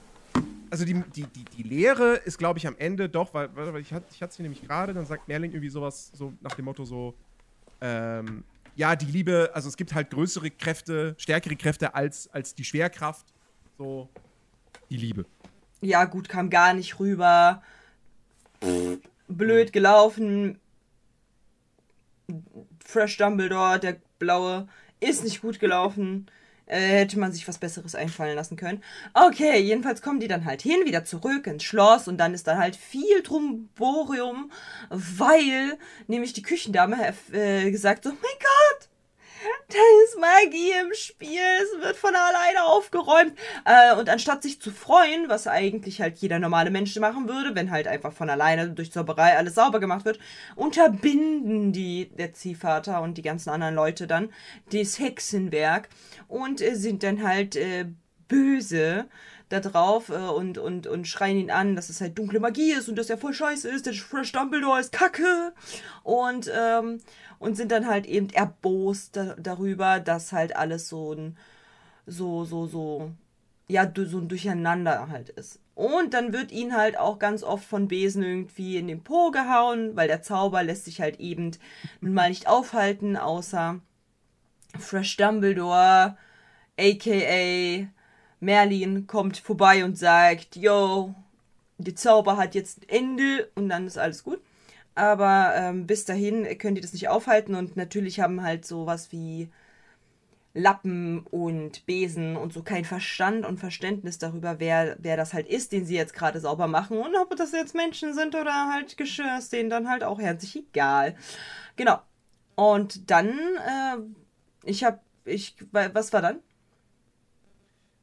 also die, die, die, die Lehre ist, glaube ich, am Ende doch, weil, weil ich hatte ich es hier nämlich gerade, dann sagt Merlin irgendwie sowas, so nach dem Motto so, ähm, ja, die Liebe, also es gibt halt größere Kräfte, stärkere Kräfte als, als die Schwerkraft. So, die Liebe ja, gut, kam gar nicht rüber. blöd gelaufen. Fresh Dumbledore, der blaue, ist nicht gut gelaufen. Äh, hätte man sich was Besseres einfallen lassen können. Okay, jedenfalls kommen die dann halt hin, wieder zurück ins Schloss und dann ist dann halt viel Trumborium, weil nämlich die Küchendame äh, gesagt so, oh mein Gott, da ist Magie im Spiel, es wird von alleine aufgeräumt. Äh, und anstatt sich zu freuen, was eigentlich halt jeder normale Mensch machen würde, wenn halt einfach von alleine durch Zauberei alles sauber gemacht wird, unterbinden die, der Ziehvater und die ganzen anderen Leute dann, das Hexenwerk und äh, sind dann halt äh, böse da drauf äh, und, und, und schreien ihn an, dass es halt dunkle Magie ist und dass er voll scheiße ist, der Fresh Dumbledore ist kacke. Und, ähm, und sind dann halt eben erbost da, darüber, dass halt alles so ein, so, so, so, ja, so ein Durcheinander halt ist. Und dann wird ihn halt auch ganz oft von Besen irgendwie in den Po gehauen, weil der Zauber lässt sich halt eben mal nicht aufhalten, außer Fresh Dumbledore, aka Merlin kommt vorbei und sagt, yo, der Zauber hat jetzt ein Ende und dann ist alles gut. Aber ähm, bis dahin könnt ihr das nicht aufhalten und natürlich haben halt sowas wie Lappen und Besen und so kein Verstand und Verständnis darüber, wer, wer das halt ist, den sie jetzt gerade sauber machen. Und ob das jetzt Menschen sind oder halt Geschirr, ist denen dann halt auch herzlich egal. Genau. Und dann, äh, ich hab, ich, was war dann?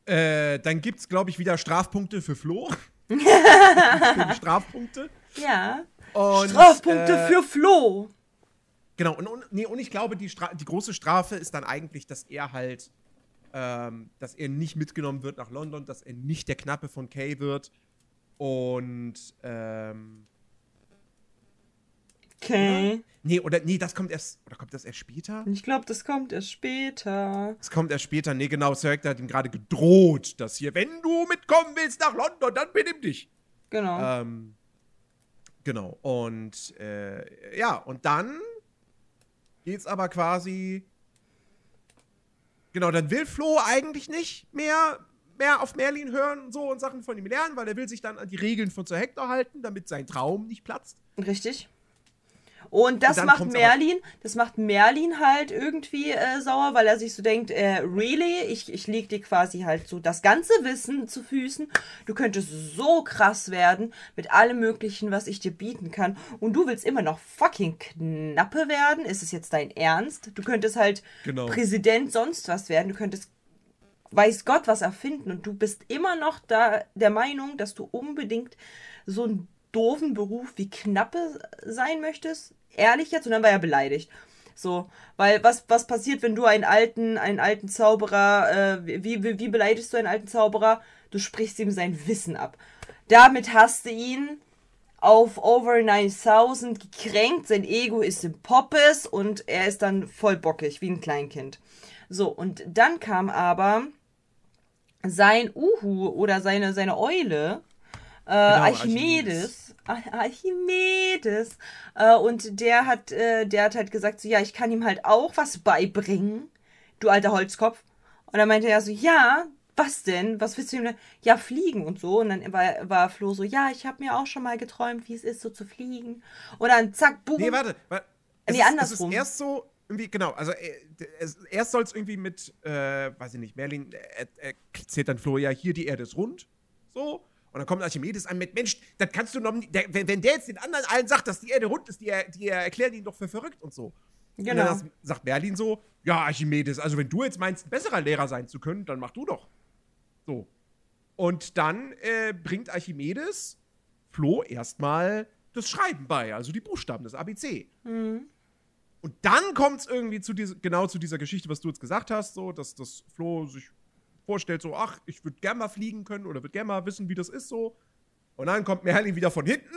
Äh, dann gibt's, glaube ich, wieder Strafpunkte für Flo. Strafpunkte. Ja. Und, Strafpunkte äh, für Flo. Genau, und, und, nee, und ich glaube, die, Stra die große Strafe ist dann eigentlich, dass er halt, ähm, dass er nicht mitgenommen wird nach London, dass er nicht der Knappe von Kay wird. Und, ähm. Okay. Nee, oder, nee, das kommt erst, oder kommt das erst später? Ich glaube, das kommt erst später. Das kommt erst später, nee, genau, Sir Hector hat ihm gerade gedroht, dass hier, wenn du mitkommen willst nach London, dann benimm dich. Genau. Ähm, genau, und, äh, ja, und dann geht's aber quasi. Genau, dann will Flo eigentlich nicht mehr, mehr auf Merlin hören und so und Sachen von ihm lernen, weil er will sich dann an die Regeln von Sir Hector halten, damit sein Traum nicht platzt. Richtig. Und das Und macht Merlin, das macht Merlin halt irgendwie äh, sauer, weil er sich so denkt, äh, really, ich, ich leg dir quasi halt so das ganze Wissen zu Füßen. Du könntest so krass werden mit allem möglichen, was ich dir bieten kann. Und du willst immer noch fucking Knappe werden? Ist es jetzt dein Ernst? Du könntest halt Genau. Präsident sonst was werden. Du könntest weiß Gott was erfinden und du bist immer noch da der Meinung, dass du unbedingt so einen doofen Beruf wie Knappe sein möchtest? Ehrlich jetzt? Und dann war er beleidigt. So, weil was, was passiert, wenn du einen alten, einen alten Zauberer, äh, wie, wie, wie beleidigst du einen alten Zauberer? Du sprichst ihm sein Wissen ab. Damit hast du ihn auf over 9000 gekränkt, sein Ego ist im Poppes und er ist dann voll bockig, wie ein Kleinkind. So, und dann kam aber sein Uhu oder seine, seine Eule, äh, Archimedes. Ar- Archimedes. Äh, und der hat, äh, der hat halt gesagt, so, ja, ich kann ihm halt auch was beibringen, du alter Holzkopf. Und dann meinte er so, ja, was denn? Was willst du ihm denn? Ja, fliegen und so. Und dann war, war Flo so, ja, ich habe mir auch schon mal geträumt, wie es ist, so zu fliegen. Und dann zack, boom. Nee, warte. wa- Es Nee, ist, andersrum. Es ist erst so, irgendwie, genau, also äh, es, erst soll es irgendwie mit, äh, weiß ich nicht, Merlin äh, äh, erzählt dann Flo, ja, hier, die Erde ist rund. So. Und dann kommt Archimedes an mit, Mensch, das kannst du noch der, wenn, der jetzt den anderen allen sagt, dass die Erde rund ist, die, er- die er erklären ihn doch für verrückt und so. Und Genau. dann sagt Merlin so, ja, Archimedes, also wenn du jetzt meinst, ein besserer Lehrer sein zu können, dann mach du doch. So. Und dann äh, bringt Archimedes Flo erstmal das Schreiben bei, also die Buchstaben, das ABC. Und dann kommt es irgendwie zu diese, genau zu dieser Geschichte, was du jetzt gesagt hast, so, dass das Flo sich vorstellt, so, ach, ich würde gerne mal fliegen können oder würde gerne mal wissen, wie das ist, so. Und dann kommt Merlin wieder von hinten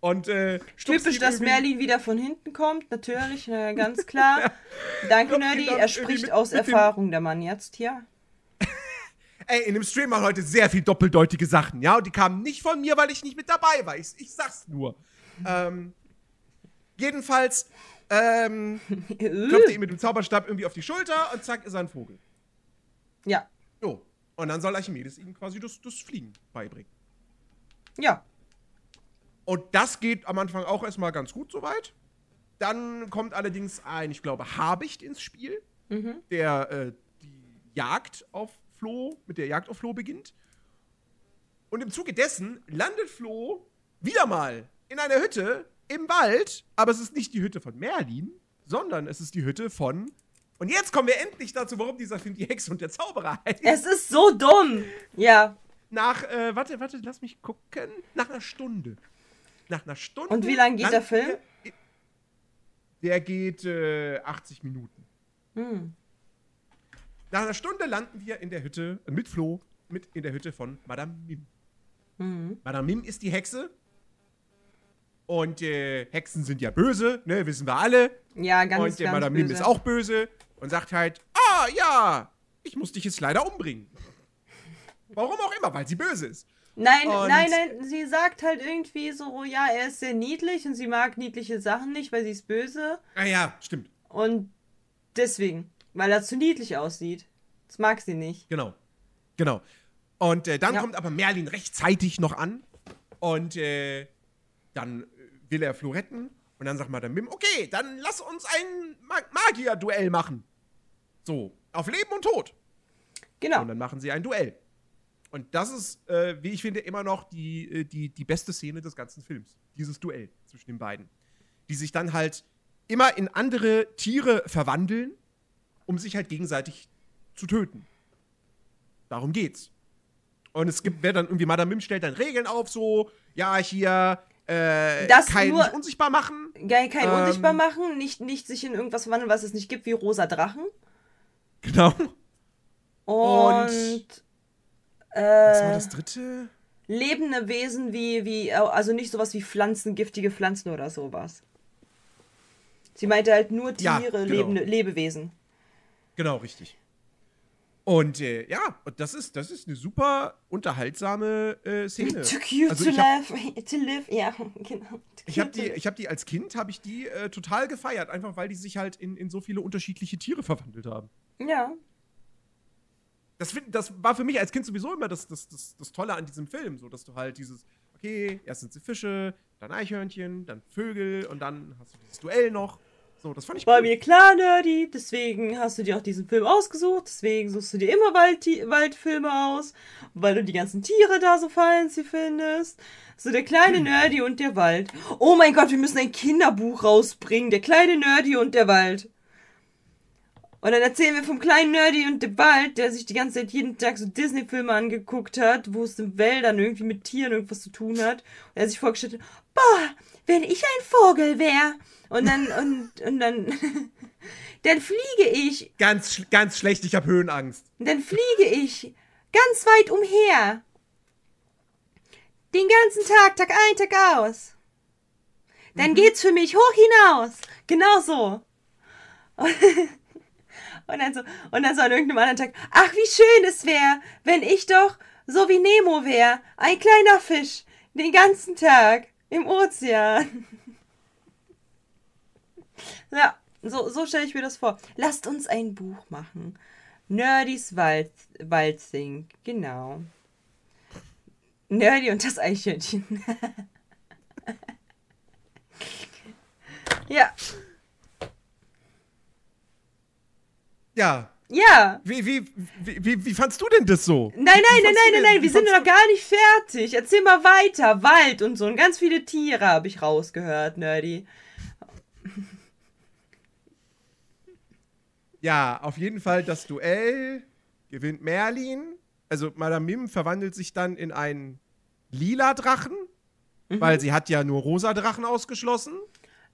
und äh, Typisch, dass Merlin wieder von hinten kommt, natürlich, na, ganz klar. Danke, Kommt ihn Nerdy. Er spricht mit- aus mit Erfahrung, der Mann jetzt hier. Ey, in dem Stream waren heute sehr viel doppeldeutige Sachen, ja, und die kamen nicht von mir, weil ich nicht mit dabei war. Ich, ich sag's nur. ähm, jedenfalls ähm, klopft er ihm mit dem Zauberstab irgendwie auf die Schulter und zack, ist er ein Vogel. Ja, So. Und dann soll Archimedes ihm quasi das, das Fliegen beibringen. ja. Und das geht am Anfang auch erstmal ganz gut soweit. Dann kommt allerdings ein, ich glaube, Habicht ins Spiel, der äh, die Jagd auf Flo, mit der Jagd auf Flo beginnt. Und im Zuge dessen landet Flo wieder mal in einer Hütte im Wald, aber es ist nicht die Hütte von Merlin, sondern es ist die Hütte von. Und jetzt kommen wir endlich dazu, warum dieser Film die Hexe und der Zauberer heißt. Es ist so dumm. Ja. Nach, äh, warte, warte, lass mich gucken. Nach einer Stunde. Nach einer Stunde. Und wie lang geht der Film? Der geht äh, 80 Minuten. Hm. Nach einer Stunde landen wir in der Hütte, äh, mit Flo, mit in der Hütte von Madame Mim. Mhm. Madame Mim ist die Hexe. Und äh, Hexen sind ja böse, ne, wissen wir alle. Ja, ganz, und der ganz Madame Mim böse. ist auch böse und sagt halt, ah ja, ich muss dich jetzt leider umbringen. Warum auch immer, weil sie böse ist. Nein, Und- nein, nein, sie sagt halt irgendwie so, ja, er ist sehr niedlich und sie mag niedliche Sachen nicht, weil sie ist böse. Ah ja, stimmt. Und deswegen, weil er zu niedlich aussieht. Das mag sie nicht. Genau. Genau. Und äh, dann Ja. kommt aber Merlin rechtzeitig noch an. Und äh, dann will er Flo retten. Und dann sagt Madame Mim, okay, dann lass uns ein Mag Magier-Duell machen. So. auf Leben und Tod. Genau. Und dann machen sie ein Duell. Und das ist, äh, wie ich finde, immer noch die, äh, die, die beste Szene des ganzen Films. Dieses Duell zwischen den beiden. Die sich dann halt immer in andere Tiere verwandeln, um sich halt gegenseitig zu töten. Darum geht's. Und es gibt, wer dann irgendwie Madame Mim stellt dann Regeln auf, so, ja, hier, äh, Das kein nur- nicht unsichtbar machen. Geil, kein Ähm, unsichtbar machen, nicht, nicht sich in irgendwas verwandeln, was es nicht gibt, wie rosa Drachen. Genau. Und, Was war äh, das dritte? lebende Wesen wie, wie, also nicht sowas wie Pflanzen, giftige Pflanzen oder sowas. Sie meinte halt nur Ja, Tiere, genau. lebende, Lebewesen. Genau, richtig. Und äh, ja, das ist, das ist eine super unterhaltsame äh, Szene. Too cute Also to ich hab- live, to live, ja, genau. Ich habe die, ich hab die als Kind, habe ich die äh, total gefeiert, einfach weil die sich halt in, in so viele unterschiedliche Tiere verwandelt haben. Ja, Das, das war für mich als Kind sowieso immer das, das, das, das Tolle an diesem Film, so dass du halt dieses, okay, erst sind sie Fische, dann Eichhörnchen, dann Vögel und dann hast du dieses Duell noch. So, das fand ich war cool. mir klar, Nerdy, deswegen hast du dir auch diesen Film ausgesucht, deswegen suchst du dir immer Wald Waldfilme aus, weil du die ganzen Tiere da so fancy findest. So der kleine Nerdy und der Wald. Oh mein Gott, wir müssen ein Kinderbuch rausbringen, der kleine Nerdy und der Wald. Und dann erzählen wir vom kleinen Nerdy und dem Wald, der sich die ganze Zeit jeden Tag so Disney-Filme angeguckt hat, wo es in Wäldern irgendwie mit Tieren irgendwas zu tun hat. Und er sich vorgestellt hat, boah, wenn ich ein Vogel wäre. Und dann, und, und dann, dann fliege ich, Ganz, ganz schlecht, ich habe Höhenangst. dann fliege ich ganz weit umher. Den ganzen Tag, Tag ein, Tag aus. Dann geht's für mich hoch hinaus. Genau so. Und dann so, und dann so an irgendeinem anderen Tag, ach, wie schön es wäre, wenn ich doch so wie Nemo wäre, ein kleiner Fisch, den ganzen Tag im Ozean. Ja, so, so stelle ich mir das vor. Lasst uns ein Buch machen. Nerdys Wald, Waldsing, genau. Nerdy und das Eichhörnchen. ja, Ja. ja. Wie, wie, wie, wie, wie fandst du denn das so? Nein, nein, nein, nein, nein, wir sind noch gar nicht fertig. Erzähl mal weiter. Wald und so. Und ganz viele Tiere habe ich rausgehört, Nerdy. Ja, auf jeden Fall das Duell gewinnt Merlin. Also Madame Mim verwandelt sich dann in einen lila Drachen, Mhm. weil sie hat ja nur rosa Drachen ausgeschlossen.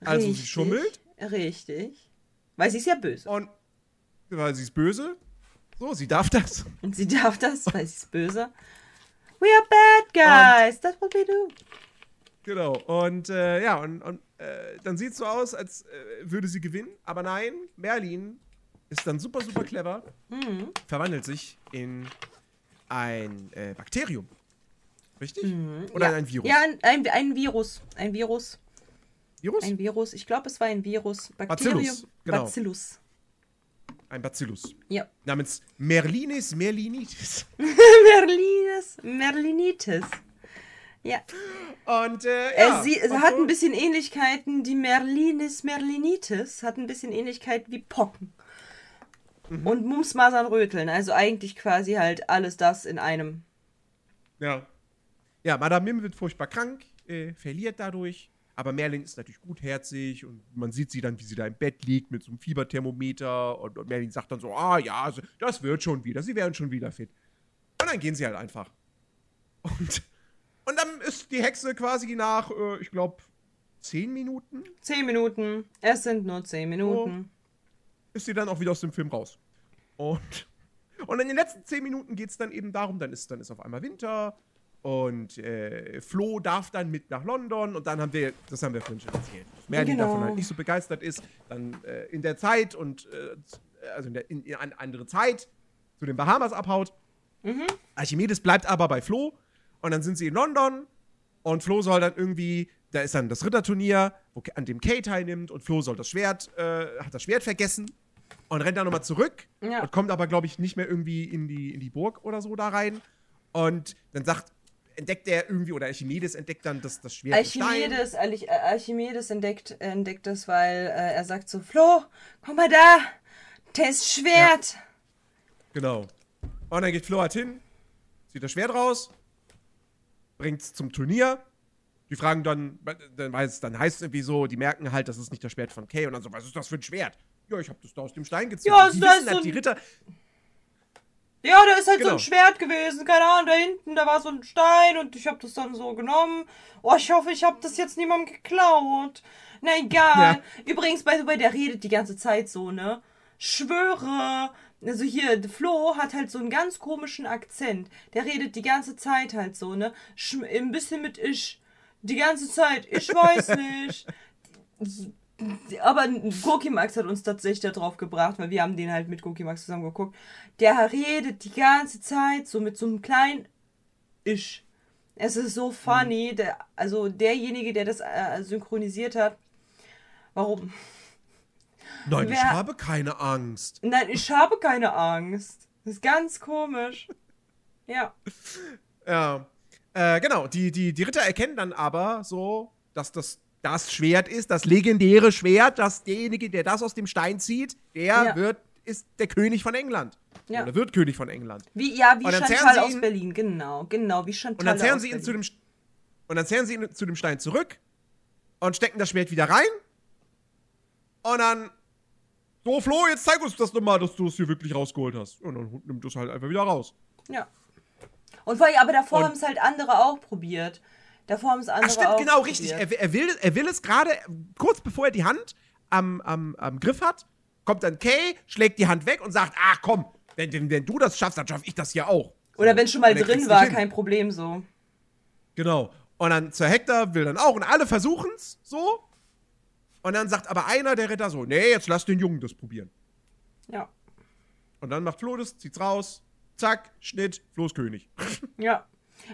Also sie Richtig. schummelt Richtig. Weil sie ist ja böse. und weil sie ist böse. So, sie darf das. Und sie darf das, weil sie ist böse. We are bad guys. That's what we do. Genau. Und äh, ja, und, und äh, dann sieht es so aus, als äh, würde sie gewinnen. Aber nein, Merlin ist dann super, super clever. Verwandelt sich in ein äh, Bakterium. Richtig? Oder ja. in ein Virus? Ja, ein, ein, ein Virus. Ein Virus. Virus? Ein Virus. Ich glaube, es war ein Virus. Bakterium. Bacillus, genau. Bacillus. Ein Bacillus. Ja. Namens Merlinis merlinitis. Merlinis. Merlinitis. Ja. Und äh, Er ja. sie, es und hat so- ein bisschen Ähnlichkeiten, die Merlinis Merlinitis hat ein bisschen Ähnlichkeit wie Pocken. Mhm. Und Mumps, Masern, Röteln. Also eigentlich quasi halt alles das in einem. Ja. Ja, Madame Mim wird furchtbar krank, äh, verliert dadurch. Aber Merlin ist natürlich gutherzig und man sieht sie dann, wie sie da im Bett liegt mit so einem Fieberthermometer und, und Merlin sagt dann so, ah ja, also, das wird schon wieder, sie werden schon wieder fit. Und dann gehen sie halt einfach. Und, und dann ist die Hexe quasi nach, äh, ich glaube, zehn Minuten, Zehn Minuten. Es sind nur zehn Minuten. Ist sie dann auch wieder aus dem Film raus. Und, und in den letzten zehn Minuten geht es dann eben darum, dann ist, dann ist auf einmal Winter und äh, Flo darf dann mit nach London und dann haben wir, das haben wir vorhin schon erzählt, Merlin Genau. davon halt nicht so begeistert ist, dann äh, in der Zeit und äh, also in, der, in, in eine andere Zeit zu den Bahamas abhaut. Archimedes bleibt aber bei Flo und dann sind sie in London und Flo soll dann irgendwie, da ist dann das Ritterturnier, wo, an dem Kay teilnimmt und Flo soll das Schwert, äh, hat das Schwert vergessen und rennt dann nochmal zurück Ja. und kommt aber, glaube ich, nicht mehr irgendwie in die, in die Burg oder so da rein. Und dann sagt, entdeckt er irgendwie, oder Archimedes entdeckt dann das, das Stein. Archimedes, Arch- äh, Archimedes entdeckt, entdeckt das, weil äh, er sagt so, Flo, komm mal da, das Schwert. Genau. Und dann geht Flo halt hin, zieht das Schwert raus, bringt es zum Turnier. Die fragen dann, dann, weiß, dann heißt es irgendwie so, die merken halt, das ist nicht das Schwert von Kay. Und dann so, was ist das für ein Schwert? Ja, ich habe das da aus dem Stein gezogen. Ja, die das wissen ist halt, so die ein- Ritter. Ja, da ist halt so Genau. ein Schwert gewesen, keine Ahnung, da hinten, da war so ein Stein und ich habe das dann so genommen. Oh, ich hoffe, ich habe das jetzt niemandem geklaut. Na egal. Ja. Übrigens, by the way, der redet die ganze Zeit so, ne? Schwöre. Also hier, Flo hat halt so einen ganz komischen Akzent. Der redet die ganze Zeit halt so, ne? Sch ein bisschen mit ich. Die ganze Zeit. Ich weiß nicht. Aber Goki Max hat uns tatsächlich da drauf gebracht, weil wir haben den halt mit Goki Max zusammen geguckt. Der redet die ganze Zeit so mit so einem kleinen Ich. Es ist so funny. Der, also derjenige, der das äh, synchronisiert hat. Warum? Nein, ich Wer- habe keine Angst. Nein, ich habe keine Angst. Das ist ganz komisch. Ja. Ja. Äh, genau, die, die, die Ritter erkennen dann aber so, dass das das Schwert ist, das legendäre Schwert, dass derjenige, der das aus dem Stein zieht, der Ja. wird, ist der König von England. Ja. Oder wird König von England. Wie, ja, wie Chantal aus ihn- Berlin, genau, genau, wie Chantal Und dann zerren aus sie ihn Berlin. zu dem und dann zerren sie ihn zu dem Stein zurück und stecken das Schwert wieder rein. Und dann so Flo, jetzt zeig uns das nochmal, dass du es hier wirklich rausgeholt hast. Und dann nimmt das halt einfach wieder raus. Ja. Und vor allem, aber davor haben es halt andere auch probiert. Davor haben es andere Ach stimmt, genau, richtig. Er, er, will, er will es gerade, kurz bevor er die Hand am, am, am Griff hat, kommt dann Kay, schlägt die Hand weg und sagt, ach komm, wenn, wenn, wenn du das schaffst, dann schaff ich das hier auch. Oder wenn schon mal drin war, kein Problem so. Genau. Und dann zur Hector will dann auch und alle versuchen's so. Und dann sagt aber einer der Ritter so, nee, jetzt lass den Jungen das probieren. Ja. Und dann macht Flo das, zieht's raus, zack, Schnitt, Flo ist König. Ja.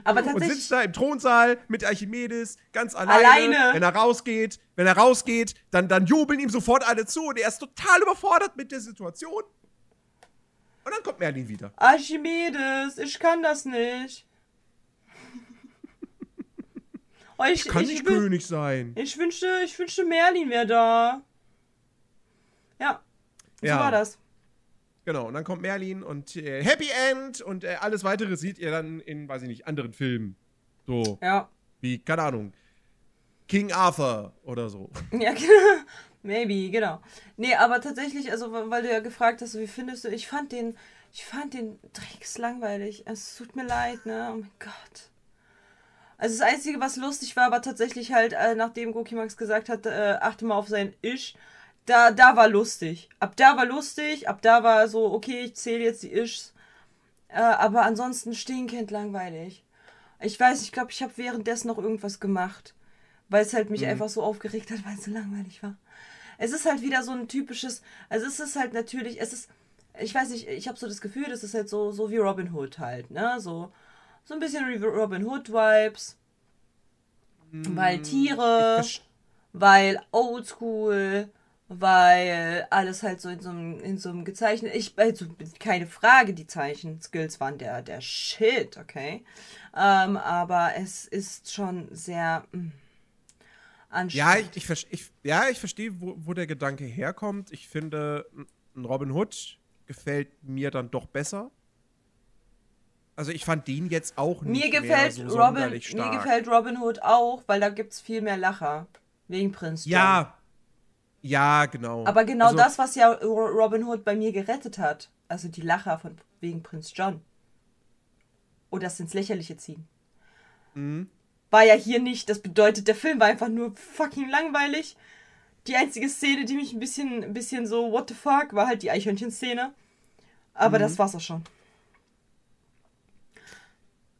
Aber Und tatsächlich. sitzt da im Thronsaal mit Archimedes, ganz alleine. Alleine. Wenn er rausgeht, wenn er rausgeht, dann, dann jubeln ihm sofort alle zu und er ist total überfordert mit der Situation. Und dann kommt Merlin wieder. Archimedes, ich kann das nicht. Oh, ich, Kann ich, nicht König sein. ich wünschte, ich wünschte, Merlin wäre da. Ja. So Ja. war das. Genau, und dann kommt Merlin und äh, Happy End und äh, alles weitere seht ihr dann in, weiß ich nicht, anderen Filmen. So, Ja. wie, keine Ahnung, King Arthur oder so. Ja, genau. Maybe, genau. Nee, aber tatsächlich, also weil du ja gefragt hast, wie findest du, ich fand den, ich fand den dreckslangweilig. Es tut mir leid, ne? Oh mein Gott. Also das Einzige, was lustig war, war tatsächlich halt, äh, nachdem Goki Max gesagt hat, äh, achte mal auf sein Ich, da, da war lustig. Ab da war lustig, ab da war so, okay, ich zähle jetzt die Ischs. Äh, aber ansonsten stinkend langweilig. Ich weiß, ich glaube, ich habe währenddessen noch irgendwas gemacht. Weil es halt mich einfach so aufgeregt hat, weil es so langweilig war. Es ist halt wieder so ein typisches, also es ist halt natürlich, es ist, ich weiß nicht, ich habe so das Gefühl, das ist halt so, so wie Robin Hood halt, ne? So, so ein bisschen wie Robin Hood-Vibes. Weil Tiere, weil Oldschool, weil alles halt so in so einem, in so einem gezeichnet. Ich, also keine Frage, die Zeichenskills waren der, der Shit, okay. Ähm, aber es ist schon sehr mm, Ja, anstrengend. ich, ich, vers- ich, ja, ich verstehe, wo, wo der Gedanke herkommt. Ich finde, ein Robin Hood gefällt mir dann doch besser. Also ich fand den jetzt auch nicht Mir gefällt so Robin, mir gefällt Robin Hood auch, weil da gibt's viel mehr Lacher. Wegen Prinz John. Ja, ja, genau. Aber genau Also, das, was ja Ro- Robin Hood bei mir gerettet hat, also die Lacher von wegen Prinz John. Oder das ins Lächerliche ziehen. Mhm. War ja hier nicht. Das bedeutet, der Film war einfach nur fucking langweilig. Die einzige Szene, die mich ein bisschen, ein bisschen so, what the fuck, war halt die Eichhörnchen-Szene. Aber Mhm. das war's auch schon.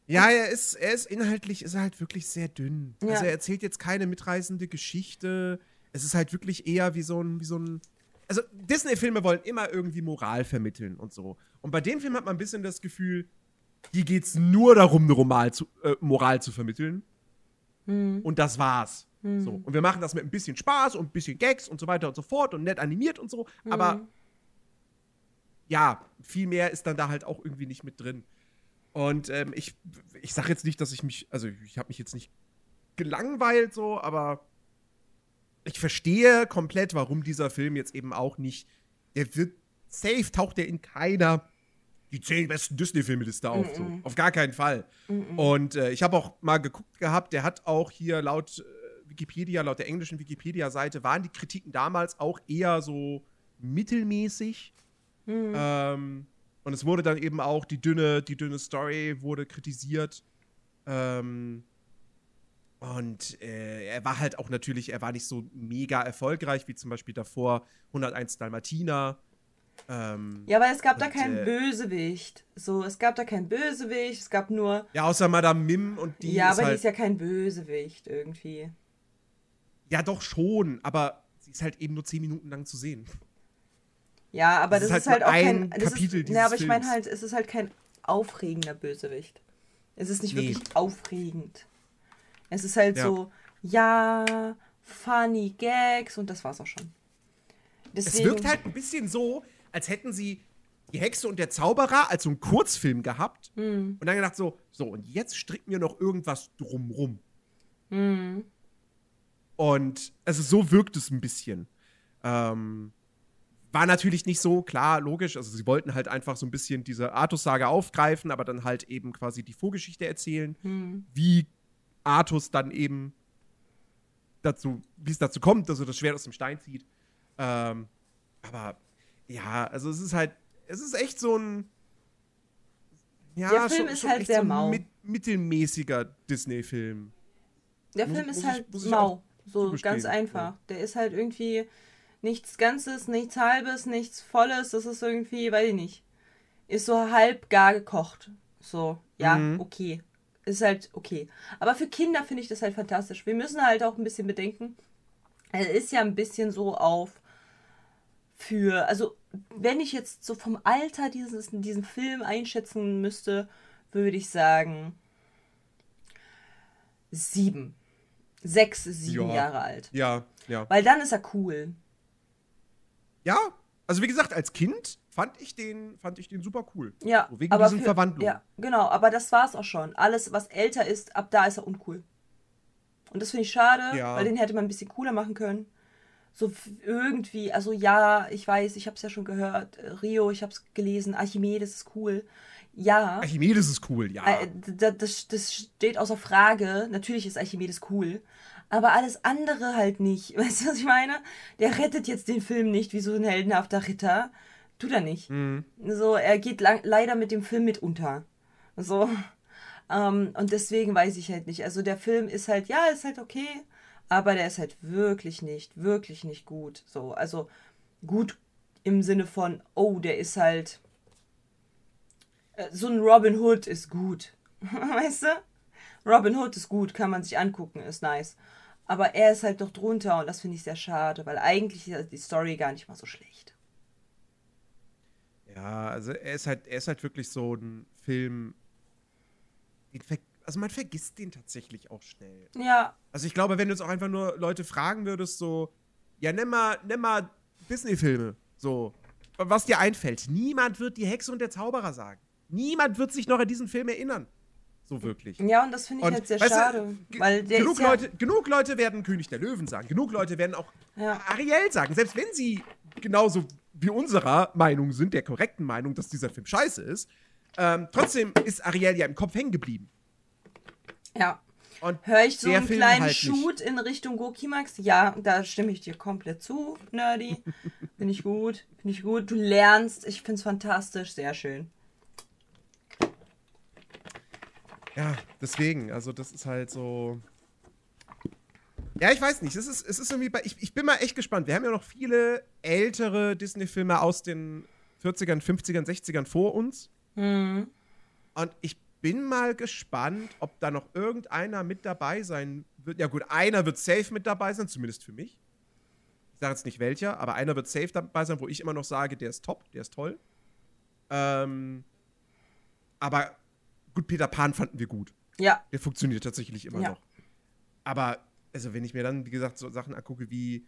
Ja, er ist, er ist inhaltlich ist er halt wirklich sehr dünn. Ja. Also er erzählt jetzt keine mitreißende Geschichte. Es ist halt wirklich eher wie so ein, wie so ein. Also Disney-Filme wollen immer irgendwie Moral vermitteln und so. Und bei dem Film hat man ein bisschen das Gefühl, hier geht's nur darum, eine Moral zu, äh, Moral zu vermitteln. Und das war's. So. Und wir machen das mit ein bisschen Spaß und ein bisschen Gags und so weiter und so fort und nett animiert und so. Aber ja, viel mehr ist dann da halt auch irgendwie nicht mit drin. Und ähm, ich, ich sag jetzt nicht, dass ich mich, also ich habe mich jetzt nicht gelangweilt so, aber ich verstehe komplett, warum dieser Film jetzt eben auch nicht, der wird safe, taucht der in keiner die zehn besten Disney-Filme-Liste auf. So. Auf gar keinen Fall. Und äh, ich habe auch mal geguckt gehabt, der hat auch hier laut äh, Wikipedia, laut der englischen Wikipedia-Seite, waren die Kritiken damals auch eher so mittelmäßig. Ähm, und es wurde dann eben auch die dünne, die dünne Story wurde kritisiert. Ähm, und äh, er war halt auch natürlich, er war nicht so mega erfolgreich wie zum Beispiel davor 101 Dalmatiner. Ähm, Ja, aber es gab da Und, keinen äh, Bösewicht. So, es gab da keinen Bösewicht, es gab nur. ja, außer Madame Mim und die ja, ist aber halt, die ist ja kein Bösewicht irgendwie. ja doch schon, aber sie ist halt eben nur 10 Minuten lang zu sehen. Ja, aber Das das, ist ist halt halt, nur auch ein kein. Das Kapitel ist, dieses aber ich meine halt, es ist halt kein aufregender Bösewicht. Es ist nicht Nee. wirklich aufregend. Es ist halt Ja. so, ja, funny Gags und das war's auch schon. Es Deswegen, wirkt halt ein bisschen so, als hätten sie die Hexe und der Zauberer als so einen Kurzfilm gehabt Hm. und dann gedacht so, so, und jetzt stricken wir noch irgendwas drumrum. Hm. Und also so wirkt es ein bisschen. Ähm, war natürlich nicht so, klar, logisch. Also sie wollten halt einfach so ein bisschen diese Artus-Sage aufgreifen, aber dann halt eben quasi die Vorgeschichte erzählen, Hm. wie Artus dann eben dazu, wie es dazu kommt, dass er das Schwert aus dem Stein zieht. Ähm, aber ja, also es ist halt, es ist echt so ein ja, Der Film schon, ist schon halt sehr so mau. mit, mittelmäßiger Disney-Film. Der Film muss ist halt muss ich mau. So ganz einfach. ja. Der ist halt irgendwie nichts Ganzes, nichts Halbes, nichts Volles. Das ist irgendwie, weiß ich nicht. Ist so halb gar gekocht. So, ja, Mhm. okay. Ist halt okay. Aber für Kinder finde ich das halt fantastisch. Wir müssen halt auch ein bisschen bedenken. Er ist ja ein bisschen so auf für, also wenn ich jetzt so vom Alter dieses, diesen Film einschätzen müsste, würde ich sagen sieben. Sechs, sieben Ja. Jahre alt. Ja, ja. Weil dann ist er cool. Ja, also wie gesagt, als Kind fand ich den, fand ich den super cool. Ja, So, wegen aber diesen für, Verwandlungen. Ja, genau, aber das war's auch schon. Alles, was älter ist, ab da ist er uncool. Und das finde ich schade, Ja. weil den hätte man ein bisschen cooler machen können. So irgendwie, also ja, ich weiß, ich habe es ja schon gehört, Rio, ich habe es gelesen, Archimedes ist cool. Ja, Archimedes ist cool, ja. äh, das, das steht außer Frage. Natürlich ist Archimedes cool. Aber alles andere halt nicht. Weißt du, was ich meine? Der rettet jetzt den Film nicht wie so ein heldenhafter Ritter. Tut er nicht. Mhm. So, er geht lang, leider mit dem Film mit unter. So. Ähm, und deswegen weiß ich halt nicht. Also der Film ist halt, ja, ist halt okay, aber der ist halt wirklich nicht, wirklich nicht gut. So, also gut im Sinne von, oh, der ist halt. äh, So ein Robin Hood ist gut. Weißt du? Robin Hood ist gut, kann man sich angucken, ist nice. Aber er ist halt doch drunter und das finde ich sehr schade, weil eigentlich ist die Story gar nicht mal so schlecht. Ja, also er ist halt, er ist halt wirklich so ein Film. Also man vergisst den tatsächlich auch schnell. Ja, Also ich glaube, wenn du jetzt auch einfach nur Leute fragen würdest, so, ja, nimm mal, nimm mal Disney-Filme, so, was dir einfällt. Niemand wird die Hexe und der Zauberer sagen. Niemand wird sich noch an diesen Film erinnern. So wirklich. ja, und das finde ich Und, halt sehr du, schade. ge- weil der genug, ist ja, Leute, genug Leute werden König der Löwen sagen. Genug Leute werden auch Ja. Ariel sagen. Selbst wenn sie genauso wie unserer Meinung sind, der korrekten Meinung, dass dieser Film scheiße ist, ähm, trotzdem ist Ariel ja im Kopf hängen geblieben. Ja. Und Höre ich so einen Film kleinen halt. Shoot in Richtung Gokimax? Ja, da stimme ich dir komplett zu, Nerdy. Finde ich gut. Finde ich gut. Du lernst. Ich finde es fantastisch. Sehr schön. Ja, deswegen, also das ist halt so. Ja, ich weiß nicht. Es ist, es ist irgendwie bei, ich, ich bin mal echt gespannt. Wir haben ja noch viele ältere Disney-Filme aus den 40ern, 50ern, 60ern vor uns. Hm. Und ich bin mal gespannt, ob da noch irgendeiner mit dabei sein wird. Ja, gut, einer wird safe mit dabei sein, zumindest für mich. Ich sage jetzt nicht welcher, aber einer wird safe dabei sein, wo ich immer noch sage, der ist top, der ist toll. Ähm, aber gut, Peter Pan fanden wir gut. Ja, Der funktioniert tatsächlich immer Ja. noch. Aber, also, wenn ich mir dann, wie gesagt, so Sachen angucke wie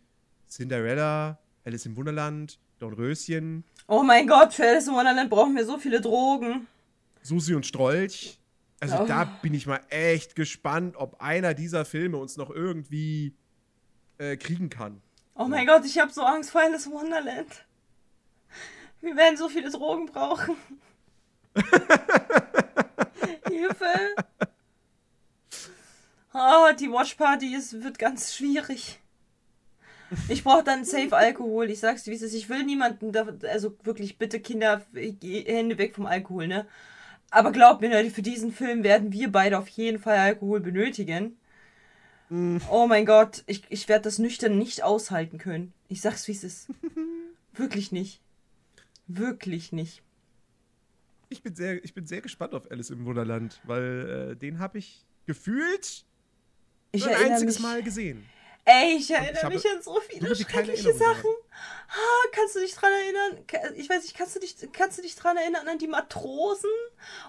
Cinderella, Alice im Wunderland, Dornröschen, Oh mein Gott, für Alice in Wonderland brauchen wir so viele Drogen. Susi und Strolch. Also Oh. da bin ich mal echt gespannt, ob einer dieser Filme uns noch irgendwie äh, kriegen kann. Oh mein Gott, ich habe so Angst vor Alice in Wonderland. Wir werden so viele Drogen brauchen. Hilfe! Oh, die Watchparty ist, wird ganz schwierig. Ich brauche dann safe Alkohol. Ich sag's dir, wie es ist. Ich will niemanden, da, also wirklich bitte Kinder, Hände weg vom Alkohol, ne? Aber glaub mir, Leute, für diesen Film werden wir beide auf jeden Fall Alkohol benötigen. Mm. Oh mein Gott, ich, ich werde das nüchtern nicht aushalten können. Ich sag's, wie es ist. Wirklich nicht. Wirklich nicht. Ich bin sehr, ich bin sehr gespannt auf Alice im Wunderland, weil äh, den habe ich gefühlt ich ein einziges mich, Mal gesehen. Ey, ich erinnere ich mich an so viele schreckliche Sachen. Ah, kannst du dich dran erinnern? Ich weiß nicht, kannst du dich, kannst du dich dran erinnern an die Matrosen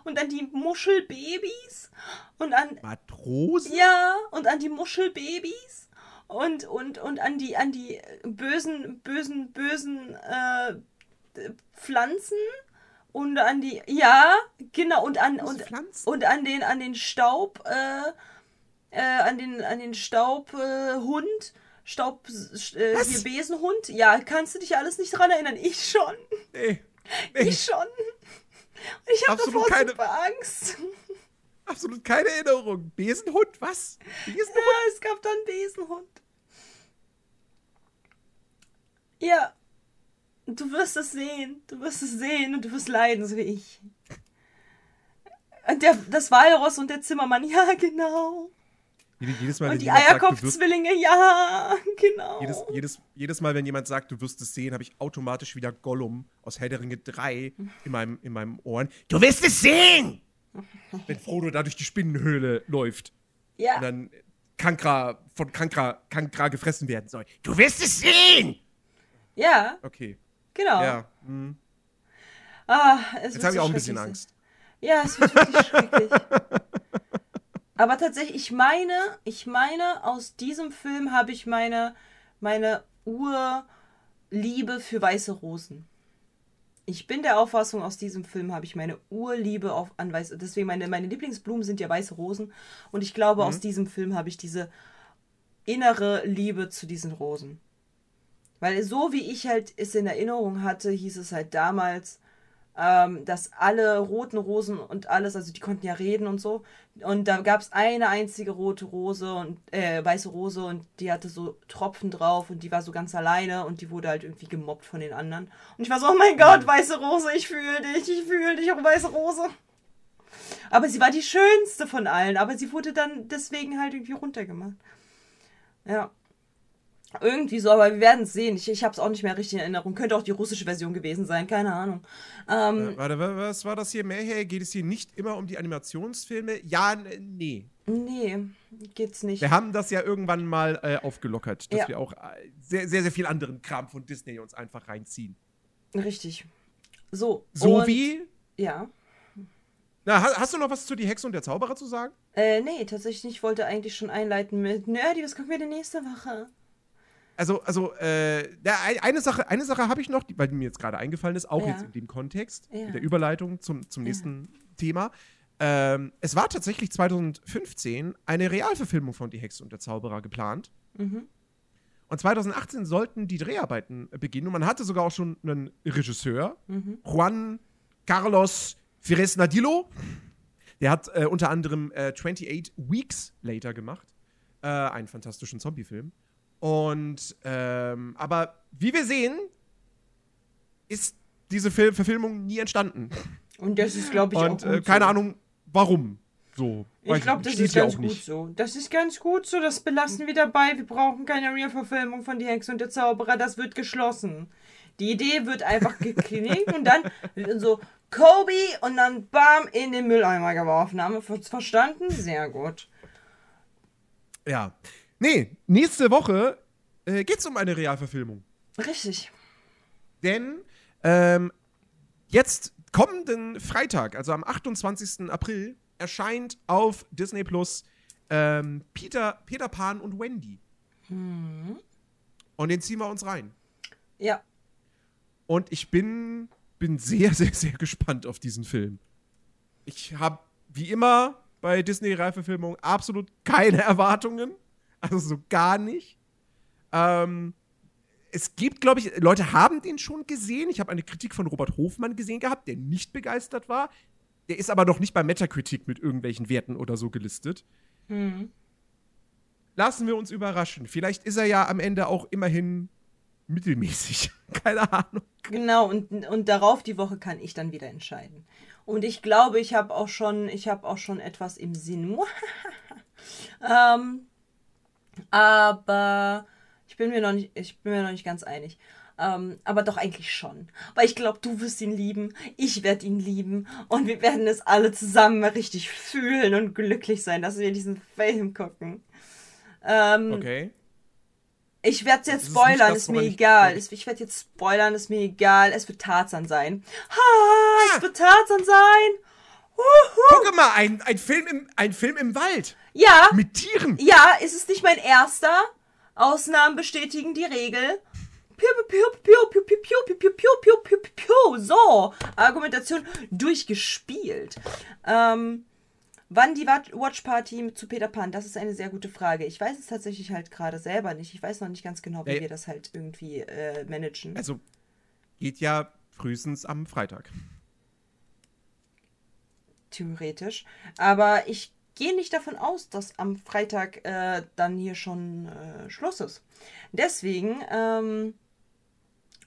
und an die Muschelbabys und an Matrosen? Ja, und an die Muschelbabys und und und an die an die bösen bösen bösen äh, Pflanzen und an die ja genau und an und, und an den an den Staub äh, äh, an den, an den Staubhund. Staub, äh, hier Besenhund. Ja, kannst du dich alles nicht dran erinnern? Ich schon. Nee. nee. Ich schon. Und ich habe davor keine, super Angst. Absolut keine Erinnerung. Besenhund, was? Besenhund? Ja, es gab dann Besenhund. Ja. Du wirst es sehen. Du wirst es sehen und du wirst leiden, so wie ich. Und der, das Walross und der Zimmermann, ja, genau. Jedes Mal, und die Eierkopfzwillinge, ja, genau. Jedes, jedes, jedes Mal, wenn jemand sagt, du wirst es sehen, habe ich automatisch wieder Gollum aus Herr der Ringe 3 in meinem, in meinem Ohren. Du wirst es sehen! wenn Frodo da durch die Spinnenhöhle läuft. Ja. Und dann Kankra, von Kankra, Kankra gefressen werden soll. Du wirst es sehen! Ja. Okay. Genau. Ja. Hm. Ah, Jetzt habe ich auch ein bisschen Angst. Ja, es wird wirklich schrecklich. Aber tatsächlich, ich meine, ich meine, aus diesem Film habe ich meine, meine Urliebe für weiße Rosen. Ich bin der Auffassung, aus diesem Film habe ich meine Urliebe auf, an weiße. Deswegen, meine, meine Lieblingsblumen sind ja weiße Rosen. Und ich glaube, mhm. aus diesem Film habe ich diese innere Liebe zu diesen Rosen. Weil so wie ich halt es in Erinnerung hatte, hieß es halt damals, ähm, dass alle roten Rosen und alles, also die konnten ja reden und so. Und da gab es eine einzige rote Rose und äh, weiße Rose und die hatte so Tropfen drauf und die war so ganz alleine und die wurde halt irgendwie gemobbt von den anderen. Und ich war so, oh mein Gott, weiße Rose, ich fühle dich, ich fühle dich, auch weiße Rose. Aber sie war die schönste von allen, aber sie wurde dann deswegen halt irgendwie runtergemacht. Ja. Irgendwie so, aber wir werden es sehen. Ich, ich habe es auch nicht mehr richtig in Erinnerung. Könnte auch die russische Version gewesen sein, keine Ahnung. Ähm, äh, warte, was war das hier? Mayhay? Geht es hier nicht immer um die Animationsfilme? Ja, nee. Nee, geht's nicht. Wir haben das ja irgendwann mal äh, aufgelockert, dass ja. wir auch äh, sehr, sehr, sehr viel anderen Kram von Disney uns einfach reinziehen. Richtig. So. So und, wie? Ja. Na, hast du noch was zu Die Hexe und der Zauberer zu sagen? Äh, nee, tatsächlich nicht. Ich wollte eigentlich schon einleiten mit Nerdy, was kommt mir denn nächste Woche? Also, also äh, eine Sache, eine Sache habe ich noch, die, weil die mir jetzt gerade eingefallen ist, auch ja. jetzt in dem Kontext, ja. mit der Überleitung zum, zum nächsten ja. Thema. Ähm, es war tatsächlich 2015 eine Realverfilmung von Die Hexe und der Zauberer geplant. Mhm. Und 2018 sollten die Dreharbeiten beginnen. Und man hatte sogar auch schon einen Regisseur, mhm. Juan Carlos Fires Nadillo. Der hat äh, unter anderem äh, 28 Weeks Later gemacht. Äh, einen fantastischen Zombie-Film. Und, ähm, aber wie wir sehen, ist diese Film Verfilmung nie entstanden. Und das ist, glaube ich, Und, auch äh, keine so. Ahnung, warum. So. Ich glaube, das ist ganz gut nicht. so. Das ist ganz gut so. Das belassen wir dabei. Wir brauchen keine Real-Verfilmung von Die Hexe und der Zauberer. Das wird geschlossen. Die Idee wird einfach geknickt und dann so Kobe und dann bam in den Mülleimer geworfen. Haben wir verstanden? Sehr gut. Ja. Nee, nächste Woche äh, geht es um eine Realverfilmung. Richtig. Denn ähm, jetzt kommenden Freitag, also am 28. April, erscheint auf Disney Plus ähm, Peter, Peter Pan und Wendy. Mhm. Und den ziehen wir uns rein. Ja. Und ich bin, bin sehr, sehr, sehr gespannt auf diesen Film. Ich habe, wie immer bei Disney-Reifverfilmungen, absolut keine Erwartungen. Also so gar nicht. Ähm, es gibt, glaube ich, Leute haben den schon gesehen. Ich habe eine Kritik von Robert Hofmann gesehen gehabt, der nicht begeistert war. Der ist aber noch nicht bei Metacritic mit irgendwelchen Werten oder so gelistet. Hm. Lassen wir uns überraschen. Vielleicht ist er ja am Ende auch immerhin mittelmäßig. Keine Ahnung. Genau, und, und darauf die Woche kann ich dann wieder entscheiden. Und ich glaube, ich habe auch schon, ich habe auch schon etwas im Sinn. ähm, aber ich bin mir noch nicht, ich bin mir noch nicht ganz einig. Ähm, aber doch eigentlich schon. Weil ich glaube, du wirst ihn lieben, ich werde ihn lieben und wir werden es alle zusammen richtig fühlen und glücklich sein, dass wir diesen Film gucken. Ähm, Okay. ich werde jetzt ist spoilern, nicht das, ist mir ich- egal. Es- Ich werde jetzt spoilern, ist mir egal. Es wird Tarzan sein. Ha, es wird Tarzan sein. Guck mal, ein, ein, Film im, ein Film im Wald. Ja. Mit Tieren. Ja, ist es nicht mein erster? Ausnahmen bestätigen die Regel. So, Argumentation durchgespielt. Ähm, wann die Watch Party zu Peter Pan? Das ist eine sehr gute Frage. Ich weiß es tatsächlich halt gerade selber nicht. Ich weiß noch nicht ganz genau, wie wir das halt irgendwie äh, managen. Also geht ja frühestens am Freitag theoretisch. Aber ich gehe nicht davon aus, dass am Freitag äh, dann hier schon äh, Schluss ist. Deswegen ähm,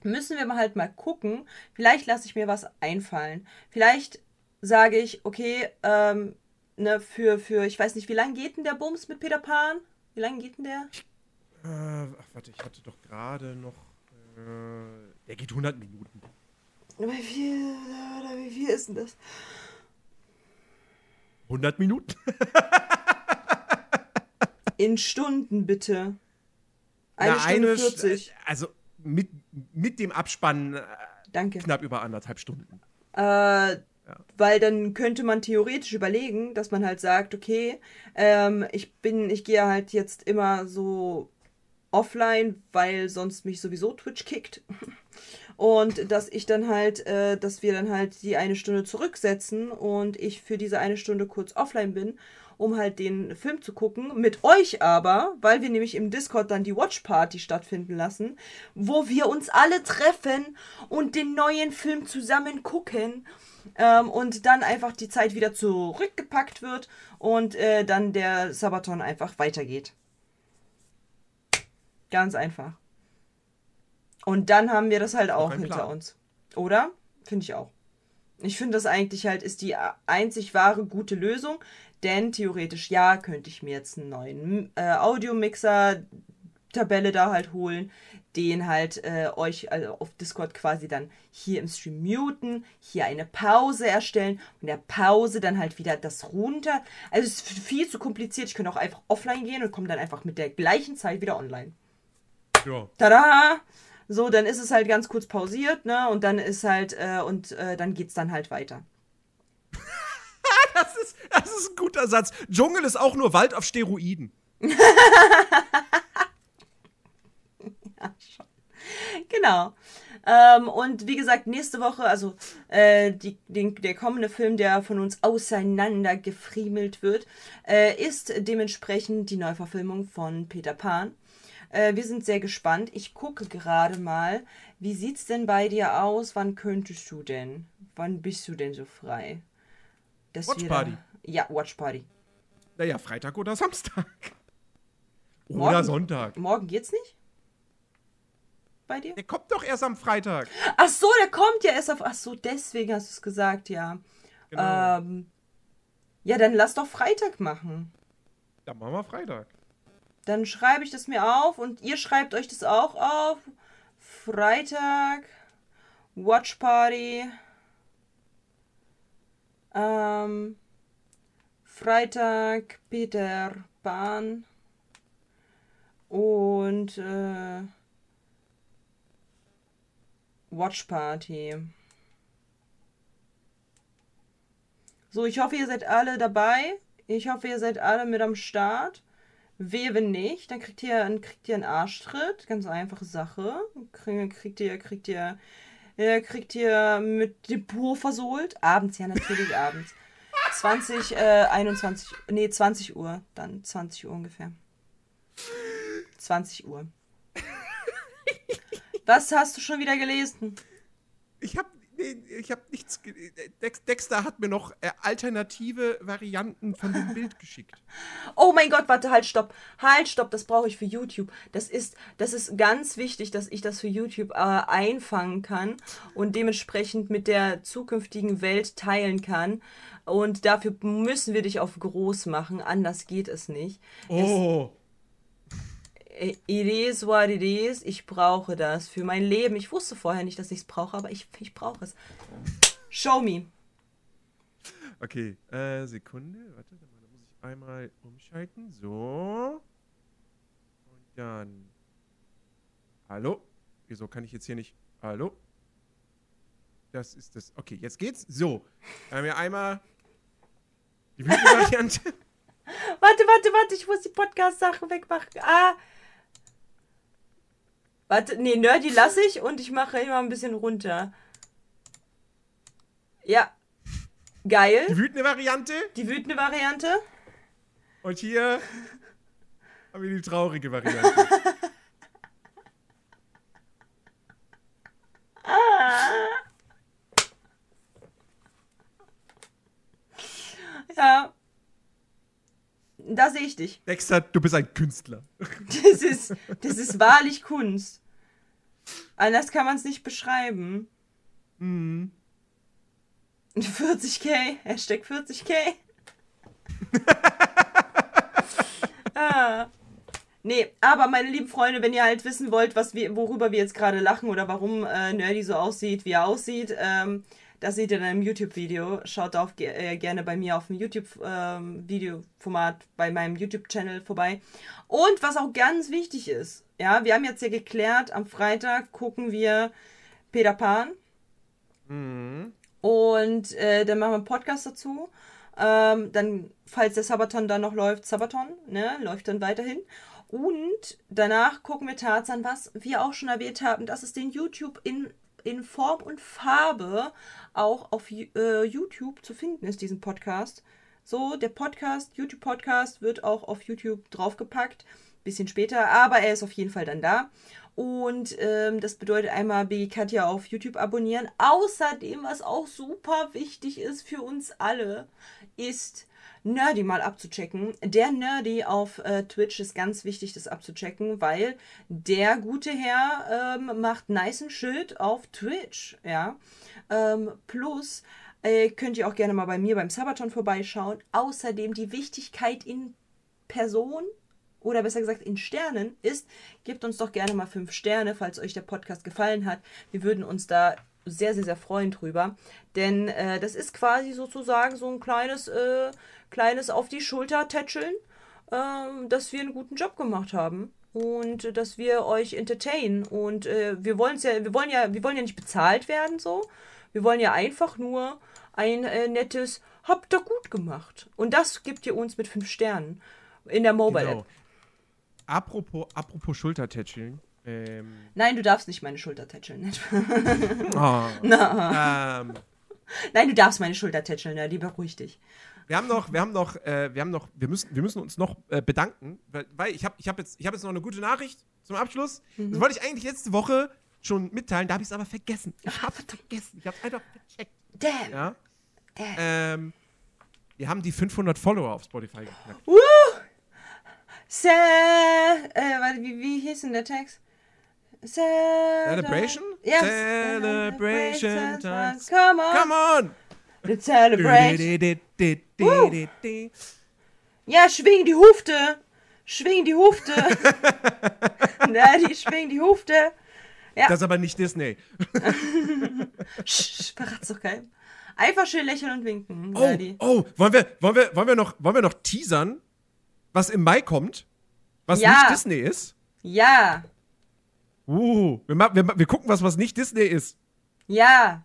müssen wir mal halt mal gucken. Vielleicht lasse ich mir was einfallen. Vielleicht sage ich, okay, ähm, ne, für, für, ich weiß nicht, wie lange geht denn der Bums mit Peter Pan? Wie lange geht denn der? Äh, ach, warte, ich hatte doch gerade noch. Äh, der geht 100 Minuten. Wie viel, wie viel ist denn das? 100 Minuten? In Stunden bitte. Eine Na, Stunde St- 40. Also, mit, mit dem Abspann äh, Danke. knapp über anderthalb Stunden. Äh, Weil dann könnte man theoretisch überlegen, dass man halt sagt, okay, ähm, ich bin, ich gehe halt jetzt immer so offline, weil sonst mich sowieso Twitch kickt. Und dass ich dann halt, äh, dass wir dann halt die eine Stunde zurücksetzen und ich für diese eine Stunde kurz offline bin, um halt den Film zu gucken. Mit euch aber, weil wir nämlich im Discord dann die Watch Party stattfinden lassen, wo wir uns alle treffen und den neuen Film zusammen gucken. Ähm, und dann einfach die Zeit wieder zurückgepackt wird und äh, dann der Sabaton einfach weitergeht. Ganz einfach. Und dann haben wir das halt auch hinter Plan. uns. Oder? Finde ich auch. Ich finde das eigentlich halt ist die einzig wahre gute Lösung, denn theoretisch ja, könnte ich mir jetzt einen neuen äh, Audiomixer Tabelle da halt holen, den halt äh, euch also auf Discord quasi dann hier im Stream muten, hier eine Pause erstellen und der Pause dann halt wieder das runter. Also es ist viel zu kompliziert. Ich könnte auch einfach offline gehen und komme dann einfach mit der gleichen Zeit wieder online. Ja. Tada! So, dann ist es halt ganz kurz pausiert, ne? Und dann ist halt, äh, und äh, dann geht's dann halt weiter. Das ist, das ist ein guter Satz. Dschungel ist auch nur Wald auf Steroiden. Genau. Ähm, und wie gesagt, nächste Woche, also äh, die, den, der kommende Film, der von uns auseinander gefriemelt wird, äh, ist dementsprechend die Neuverfilmung von Peter Pan. Äh, wir sind sehr gespannt. Ich gucke gerade mal, wie sieht's denn bei dir aus? Wann könntest du denn? Wann bist du denn so frei? Dass Watch wir da- Party. Ja, Watch Party. Naja, Freitag oder Samstag. Oder Morgen- Sonntag. Morgen geht's nicht? Bei dir? Der kommt doch erst am Freitag. Ach so, der kommt ja erst auf. Ach so, deswegen hast du es gesagt, ja. Genau. Ähm, ja, dann lass doch Freitag machen. Dann machen wir Freitag. Dann schreibe ich das mir auf und ihr schreibt euch das auch auf. Freitag, Watch Party. Ähm, Freitag, Peter Pan. Und äh, Watch Party. So, ich hoffe, ihr seid alle dabei. Ich hoffe, ihr seid alle mit am Start. Wehe, wenn nicht, dann kriegt ihr, dann kriegt ihr einen Arschtritt. Ganz einfache Sache. Kriegt, kriegt ihr, kriegt ihr, äh, kriegt ihr mit dem Po versohlt. Abends, ja, natürlich abends. 20, äh, 21, nee, 20 Uhr. Dann 20 Uhr ungefähr. 20 Uhr. Was hast du schon wieder gelesen? Ich hab, nee, ich hab nichts äh, Dex Dexter hat mir noch äh, alternative Varianten von dem Bild geschickt. Oh mein Gott, warte, halt, stopp. Halt, stopp, das brauche ich für YouTube. Das ist, das ist ganz wichtig, dass ich das für YouTube äh, einfangen kann und dementsprechend mit der zukünftigen Welt teilen kann. Und dafür müssen wir dich auf groß machen, anders geht es nicht. Oh. Äh, It is what it is. Ich brauche das für mein Leben. Ich wusste vorher nicht, dass ich es brauche, aber ich, ich brauche es. Show me. Okay, äh, Sekunde. Warte, da muss ich einmal umschalten. So. Und dann. Hallo? Wieso kann ich jetzt hier nicht. Hallo? Das ist das. Okay, jetzt geht's. So. Dann haben wir einmal die Videovariante. Warte, warte, warte, ich muss die Podcast-Sachen wegmachen. Ah. Warte, nee, Nerdy lasse ich und ich mache immer ein bisschen runter. Ja. Die Geil. wütende Variante. Die wütende Variante. Und hier haben wir die traurige Variante. Ja. Da sehe ich dich. Dexter, du bist ein Künstler. Das ist, das ist wahrlich Kunst. Anders kann man es nicht beschreiben. Mhm. 40k, Hashtag 40k. ah. Nee, aber meine lieben Freunde, wenn ihr halt wissen wollt, was wir, worüber wir jetzt gerade lachen oder warum äh, Nerdy so aussieht, wie er aussieht, ähm, das seht ihr dann im YouTube-Video. Schaut auch äh, gerne bei mir auf dem YouTube-Videoformat bei meinem YouTube-Channel vorbei. Und was auch ganz wichtig ist, ja, wir haben jetzt ja geklärt, am Freitag gucken wir Peter Pan. Mhm. Und äh, dann machen wir einen Podcast dazu. Ähm, dann, falls der Sabaton dann noch läuft, Sabaton, ne, läuft dann weiterhin. Und danach gucken wir Tarzan, was wir auch schon erwähnt haben, dass es den YouTube in, in Form und Farbe auch auf äh, YouTube zu finden ist, diesen Podcast. So, der Podcast, YouTube-Podcast, wird auch auf YouTube draufgepackt. Bisschen später, aber er ist auf jeden Fall dann da. Und ähm, das bedeutet einmal Baby Katja auf YouTube abonnieren. Außerdem, was auch super wichtig ist für uns alle, ist Nerdy mal abzuchecken. Der Nerdy auf äh, Twitch ist ganz wichtig, das abzuchecken, weil der gute Herr ähm, macht nicen Shit auf Twitch. Ja. Ähm, plus äh, könnt ihr auch gerne mal bei mir beim Sabaton vorbeischauen. Außerdem die Wichtigkeit in Person oder besser gesagt in Sternen ist, gebt uns doch gerne mal fünf Sterne, falls euch der Podcast gefallen hat. Wir würden uns da sehr, sehr, sehr freuen drüber. Denn äh, das ist quasi sozusagen so ein kleines, äh, kleines auf die Schulter tätscheln, äh, dass wir einen guten Job gemacht haben. Und dass wir euch entertainen. Und äh, wir wollen ja, wir wollen ja, wir wollen ja nicht bezahlt werden so. Wir wollen ja einfach nur ein äh, nettes Habt ihr gut gemacht. Und das gibt ihr uns mit fünf Sternen in der Mobile App. Genau. Apropos, apropos Schultertätscheln. Ähm, Nein, du darfst nicht meine Schulter tätscheln. oh, ähm, Nein, du darfst meine Schulter tätscheln, ja, lieber ruhig dich. wir haben noch, wir haben noch, äh, wir haben noch, wir müssen, wir müssen uns noch äh, bedanken, weil, weil ich habe, ich habe jetzt, ich habe jetzt noch eine gute Nachricht zum Abschluss. Das wollte ich eigentlich letzte Woche schon mitteilen, da habe ich es aber vergessen. Ich habe es vergessen. Ich habe es einfach vercheckt. Damn. Ja. Damn. Ähm, wir haben die 500 Follower auf Spotify geknackt. Woo! Se äh, warte, wie, wie hieß denn der Text? Celebration? Yes. Celebration time. Come on. Come on! The celebration. Ja, schwing die Hufte. Schwing die Hufte. Na, die schwing die Hufte. Ja. Das ist aber nicht Disney. Sch, verrat's doch keinem. Einfach schön lächeln und winken. Oh, Daddy. oh, wollen wir, wollen wir, wollen wir noch, wollen wir noch teasern, was im Mai kommt? Was Ja. nicht Disney ist? Ja. Uh, wir, ma- wir, ma- wir gucken was, was nicht Disney ist. Ja.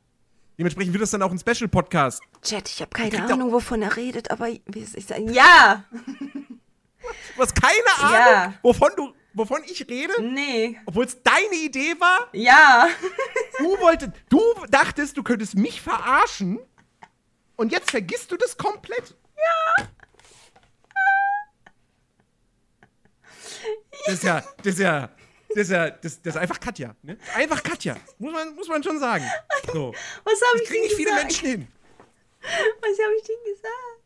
Dementsprechend wird das dann auch ein Special-Podcast. Chat, ich habe keine Ahnung, wovon er redet, aber wie soll ich sagen? Ja! Du hast keine Ahnung, Ja. wovon du, wovon ich rede, Nee. obwohl es deine Idee war. Ja. Du wolltest, du dachtest, du könntest mich verarschen. Und jetzt vergisst du das komplett. Ja. Das ist ja, das ist ja, Das ist ja, das, das ist einfach Katja. Ne? Einfach Katja. Muss man, muss man schon sagen. So. Was habe ich kriegen denn nicht viele? Menschen hin. Was habe ich denn gesagt?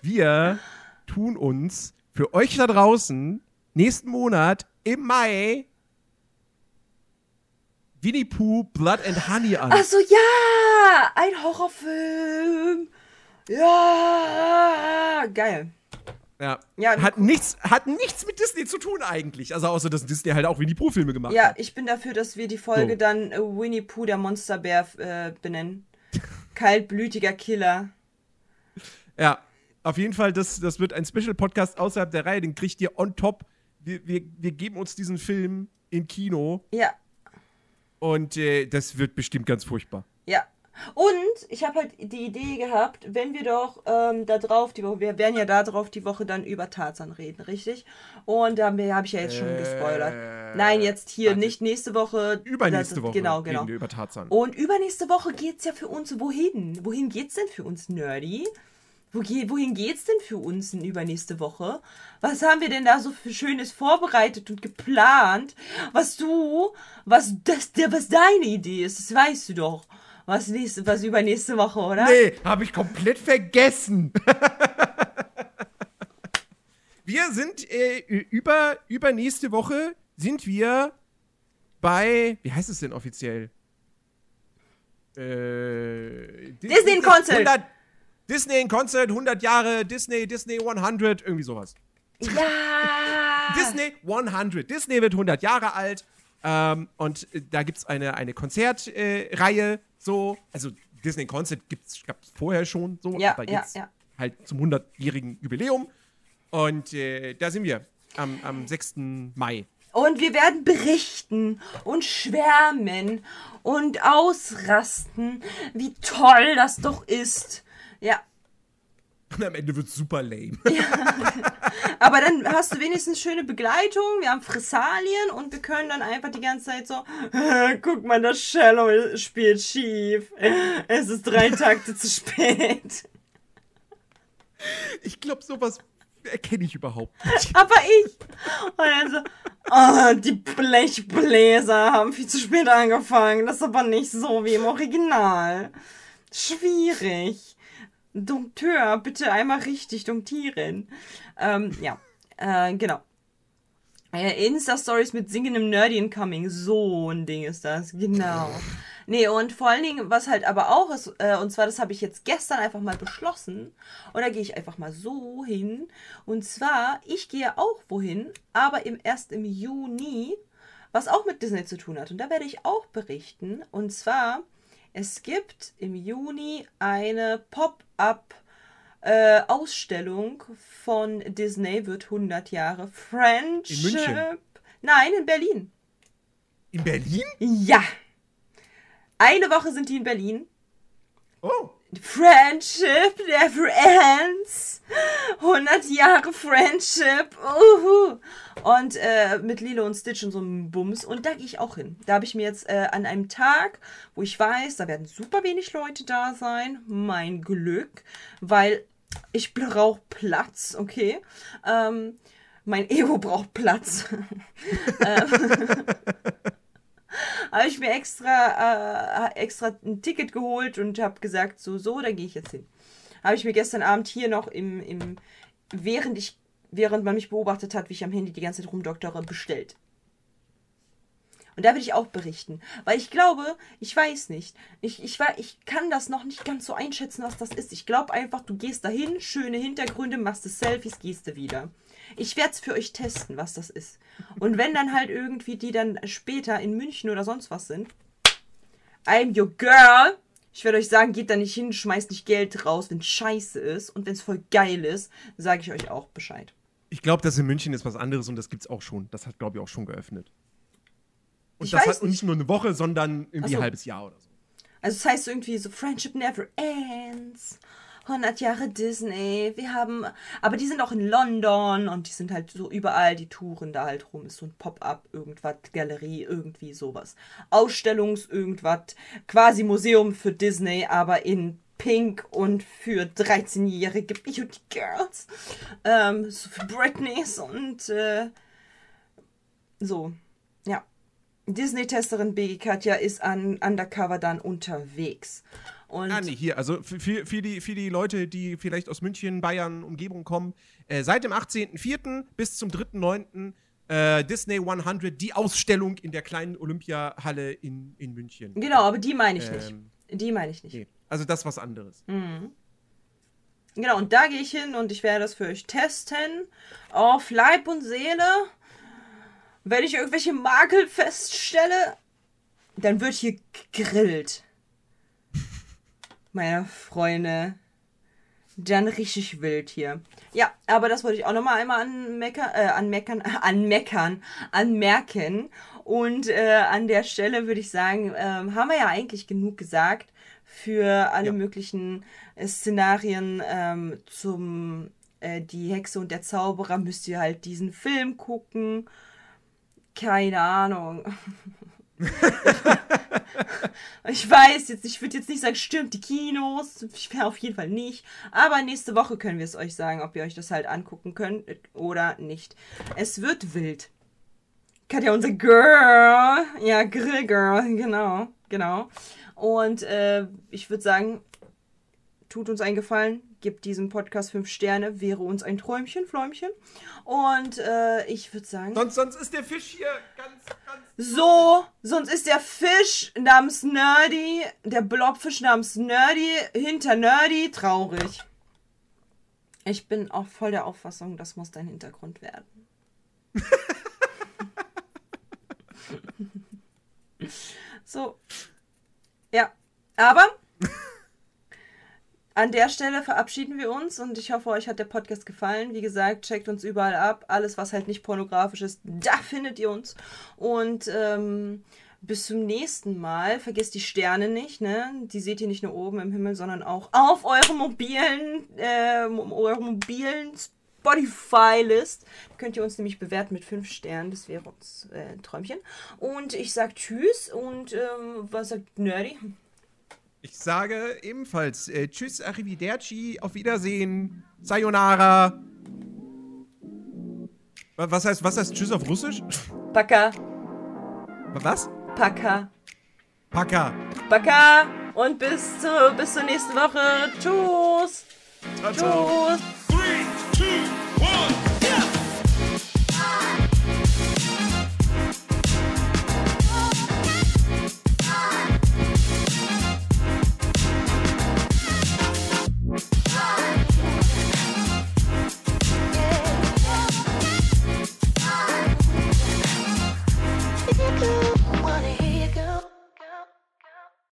Wir tun uns für euch da draußen nächsten Monat im Mai Winnie Pooh Blood and Honey an. Ach so, ja! Ein Horrorfilm! Ja! Geil. Ja. Ja, hat, nichts, hat nichts mit Disney zu tun eigentlich. Also außer, dass Disney halt auch Winnie Pooh-Filme gemacht Ja, hat. ich bin dafür, dass wir die Folge So. dann äh, Winnie Pooh, der Monsterbär, äh, benennen. Kaltblütiger Killer. Ja. Auf jeden Fall, das, das wird ein Special-Podcast außerhalb der Reihe. Den kriegt ihr on top. Wir, wir, wir geben uns diesen Film im Kino Ja, und äh, das wird bestimmt ganz furchtbar. ja. Und ich habe halt die Idee gehabt, wenn wir doch ähm, da drauf die Woche, wir werden ja da drauf die Woche dann über Tarzan reden, richtig? Und da habe hab ich ja jetzt schon gespoilert. Nein, jetzt hier, warte. nicht nächste Woche. Übernächste das- Woche Genau, genau. reden wir über Tarzan. Und übernächste Woche geht's ja für uns wohin? Wohin geht's denn für uns, Nerdy? Wo ge wohin geht's denn für uns in übernächste Woche? Was haben wir denn da so für Schönes vorbereitet und geplant? Was du, was das, der, was deine Idee ist, das weißt du doch. Was nächste, was übernächste Woche, oder? Nee, habe ich komplett vergessen. wir sind äh, über, über nächste Woche sind wir bei, wie heißt es denn offiziell? Äh, Disney in Concert. 100 Disney in Concert, 100 Jahre, Disney, Disney 100, irgendwie sowas. Ja! Disney 100. Disney wird 100 Jahre alt. Ähm, und äh, da gibt es eine, eine Konzertreihe, äh, so. Also Disney Concert gab es vorher schon so, Ja, aber ja, jetzt ja. halt zum 100-jährigen Jubiläum. Und äh, da sind wir am, am 6. Mai. Und wir werden berichten und schwärmen und ausrasten, wie toll das doch ist. Ja, Und am Ende wird es super lame. aber dann hast du wenigstens schöne Begleitung. Wir haben Fressalien und wir können dann einfach die ganze Zeit so, guck mal, das Cello spielt schief. Es ist drei Takte zu spät. Ich glaube, sowas erkenne ich überhaupt nicht. Aber ich. Und dann so, oh, die Blechbläser haben viel zu spät angefangen. Das ist aber nicht so wie im Original. Schwierig. Dompteur, bitte einmal richtig domptieren. Ähm, ja, äh, genau. Äh, Insta-Stories mit singendem Nerdy Incoming. So ein Ding ist das, genau. Nee, und vor allen Dingen, was halt aber auch ist, äh, und zwar, das habe ich jetzt gestern einfach mal beschlossen, und da gehe ich einfach mal so hin. Und zwar, ich gehe auch wohin, aber im, erst im Juni, was auch mit Disney zu tun hat. Und da werde ich auch berichten. Und zwar, es gibt im Juni eine Pop-up äh, Ausstellung von Disney, wird 100 Jahre Friendship. In München? Nein, in Berlin. In Berlin? Ja. Eine Woche sind die in Berlin. Oh. Friendship never ends. 100 Jahre Friendship. Uhu. Und äh, mit Lilo und Stitch und so einem Bums. Und da gehe ich auch hin. Da habe ich mir jetzt äh, an einem Tag, wo ich weiß, da werden super wenig Leute da sein. Mein Glück. Weil ich brauche Platz, okay? Ähm, mein Ego braucht Platz. habe ich mir extra, äh, extra ein Ticket geholt und habe gesagt, so, so, da gehe ich jetzt hin. Habe ich mir gestern Abend hier noch im, im, während ich, während man mich beobachtet hat, wie ich am Handy die ganze Zeit rumdoktere, bestellt. Und da will ich auch berichten. Weil ich glaube, ich weiß nicht. Ich, ich, ich kann das noch nicht ganz so einschätzen, was das ist. Ich glaube einfach, du gehst dahin, schöne Hintergründe, machst du Selfies, gehst du wieder. Ich werde es für euch testen, was das ist. Und wenn dann halt irgendwie die dann später in München oder sonst was sind, I'm your girl. Ich werde euch sagen, geht da nicht hin, schmeißt nicht Geld raus, wenn scheiße ist. Und wenn es voll geil ist, sage ich euch auch Bescheid. Ich glaube, das in München ist was anderes und das gibt's auch schon. Das hat, glaube ich, auch schon geöffnet. Und Ich das hat nicht nur eine Woche, sondern irgendwie so. ein halbes Jahr oder so. Also es heißt irgendwie so Friendship never ends. 100 Jahre Disney. Wir haben, aber die sind auch in London und die sind halt so überall, die touren da halt rum. Ist so ein Pop-up, irgendwas, Galerie, irgendwie sowas. Ausstellungs, irgendwas. Quasi Museum für Disney, aber in Pink und für 13-jährige Beauty Girls. Ähm, so für Britneys und äh, So, ja. Disney-Testerin Biggie Katja ist an Undercover dann unterwegs. Und Ah, nee, hier, also für, für, die, für die Leute, die vielleicht aus München, Bayern, Umgebung kommen, äh, seit dem 18.04. bis zum 3.09. Äh, Disney 100, die Ausstellung in der kleinen Olympiahalle in, in München. genau, aber die meine ich nicht. Ähm, Die meine ich nicht. Nee, also das was anderes. Genau, und da gehe ich hin und ich werde das für euch testen. Auf Leib und Seele. Wenn ich irgendwelche Makel feststelle, dann wird hier gegrillt. Meine Freunde. Dann richtig wild hier. Ja, aber das wollte ich auch nochmal einmal anmeckern, äh, anmeckern, anmeckern, anmerken. Und äh, an der Stelle würde ich sagen, ähm, haben wir ja eigentlich genug gesagt für alle Ja. möglichen äh, Szenarien ähm, zum äh, Die Hexe und der Zauberer. Müsst ihr halt diesen Film gucken. Keine Ahnung. Ich weiß jetzt, ich würde jetzt nicht sagen, stürmt die Kinos. Ich wäre auf jeden Fall nicht. Aber nächste Woche können wir es euch sagen, ob ihr euch das halt angucken könnt oder nicht. Es wird wild. Katja, unser Girl. Ja, Grill Girl. Genau, genau. Und äh, ich würde sagen, tut uns einen Gefallen, gebt diesem Podcast fünf Sterne, wäre uns ein Träumchen, Fläumchen. Und äh, ich würde sagen. Sonst, sonst ist der Fisch hier ganz, ganz. So, sonst ist der Fisch namens Nerdy, der Blobfisch namens Nerdy, hinter Nerdy traurig. Ich bin auch voll der Auffassung, das muss dein Hintergrund werden. so. Ja, aber an der Stelle verabschieden wir uns und ich hoffe, euch hat der Podcast gefallen. Wie gesagt, checkt uns überall ab. Alles, was halt nicht pornografisch ist, da findet ihr uns. Und ähm, bis zum nächsten Mal. Vergesst die Sterne nicht, ne? Die seht ihr nicht nur oben im Himmel, sondern auch auf eurem mobilen, äh, eurer mobilen Spotify-List. Könnt ihr uns nämlich bewerten mit fünf Sternen. Das wäre uns äh, ein Träumchen. Und ich sag Tschüss und ähm, was sagt Nerdy? Ich sage ebenfalls äh, Tschüss, Arrivederci, auf Wiedersehen, Sayonara. Wa- Was heißt, was heißt Tschüss auf Russisch? Paka, Was? Paka, Paka. Paka und bis, zu, bis zur nächsten Woche. Tschüss. Ciao, ciao. Tschüss. Three, two,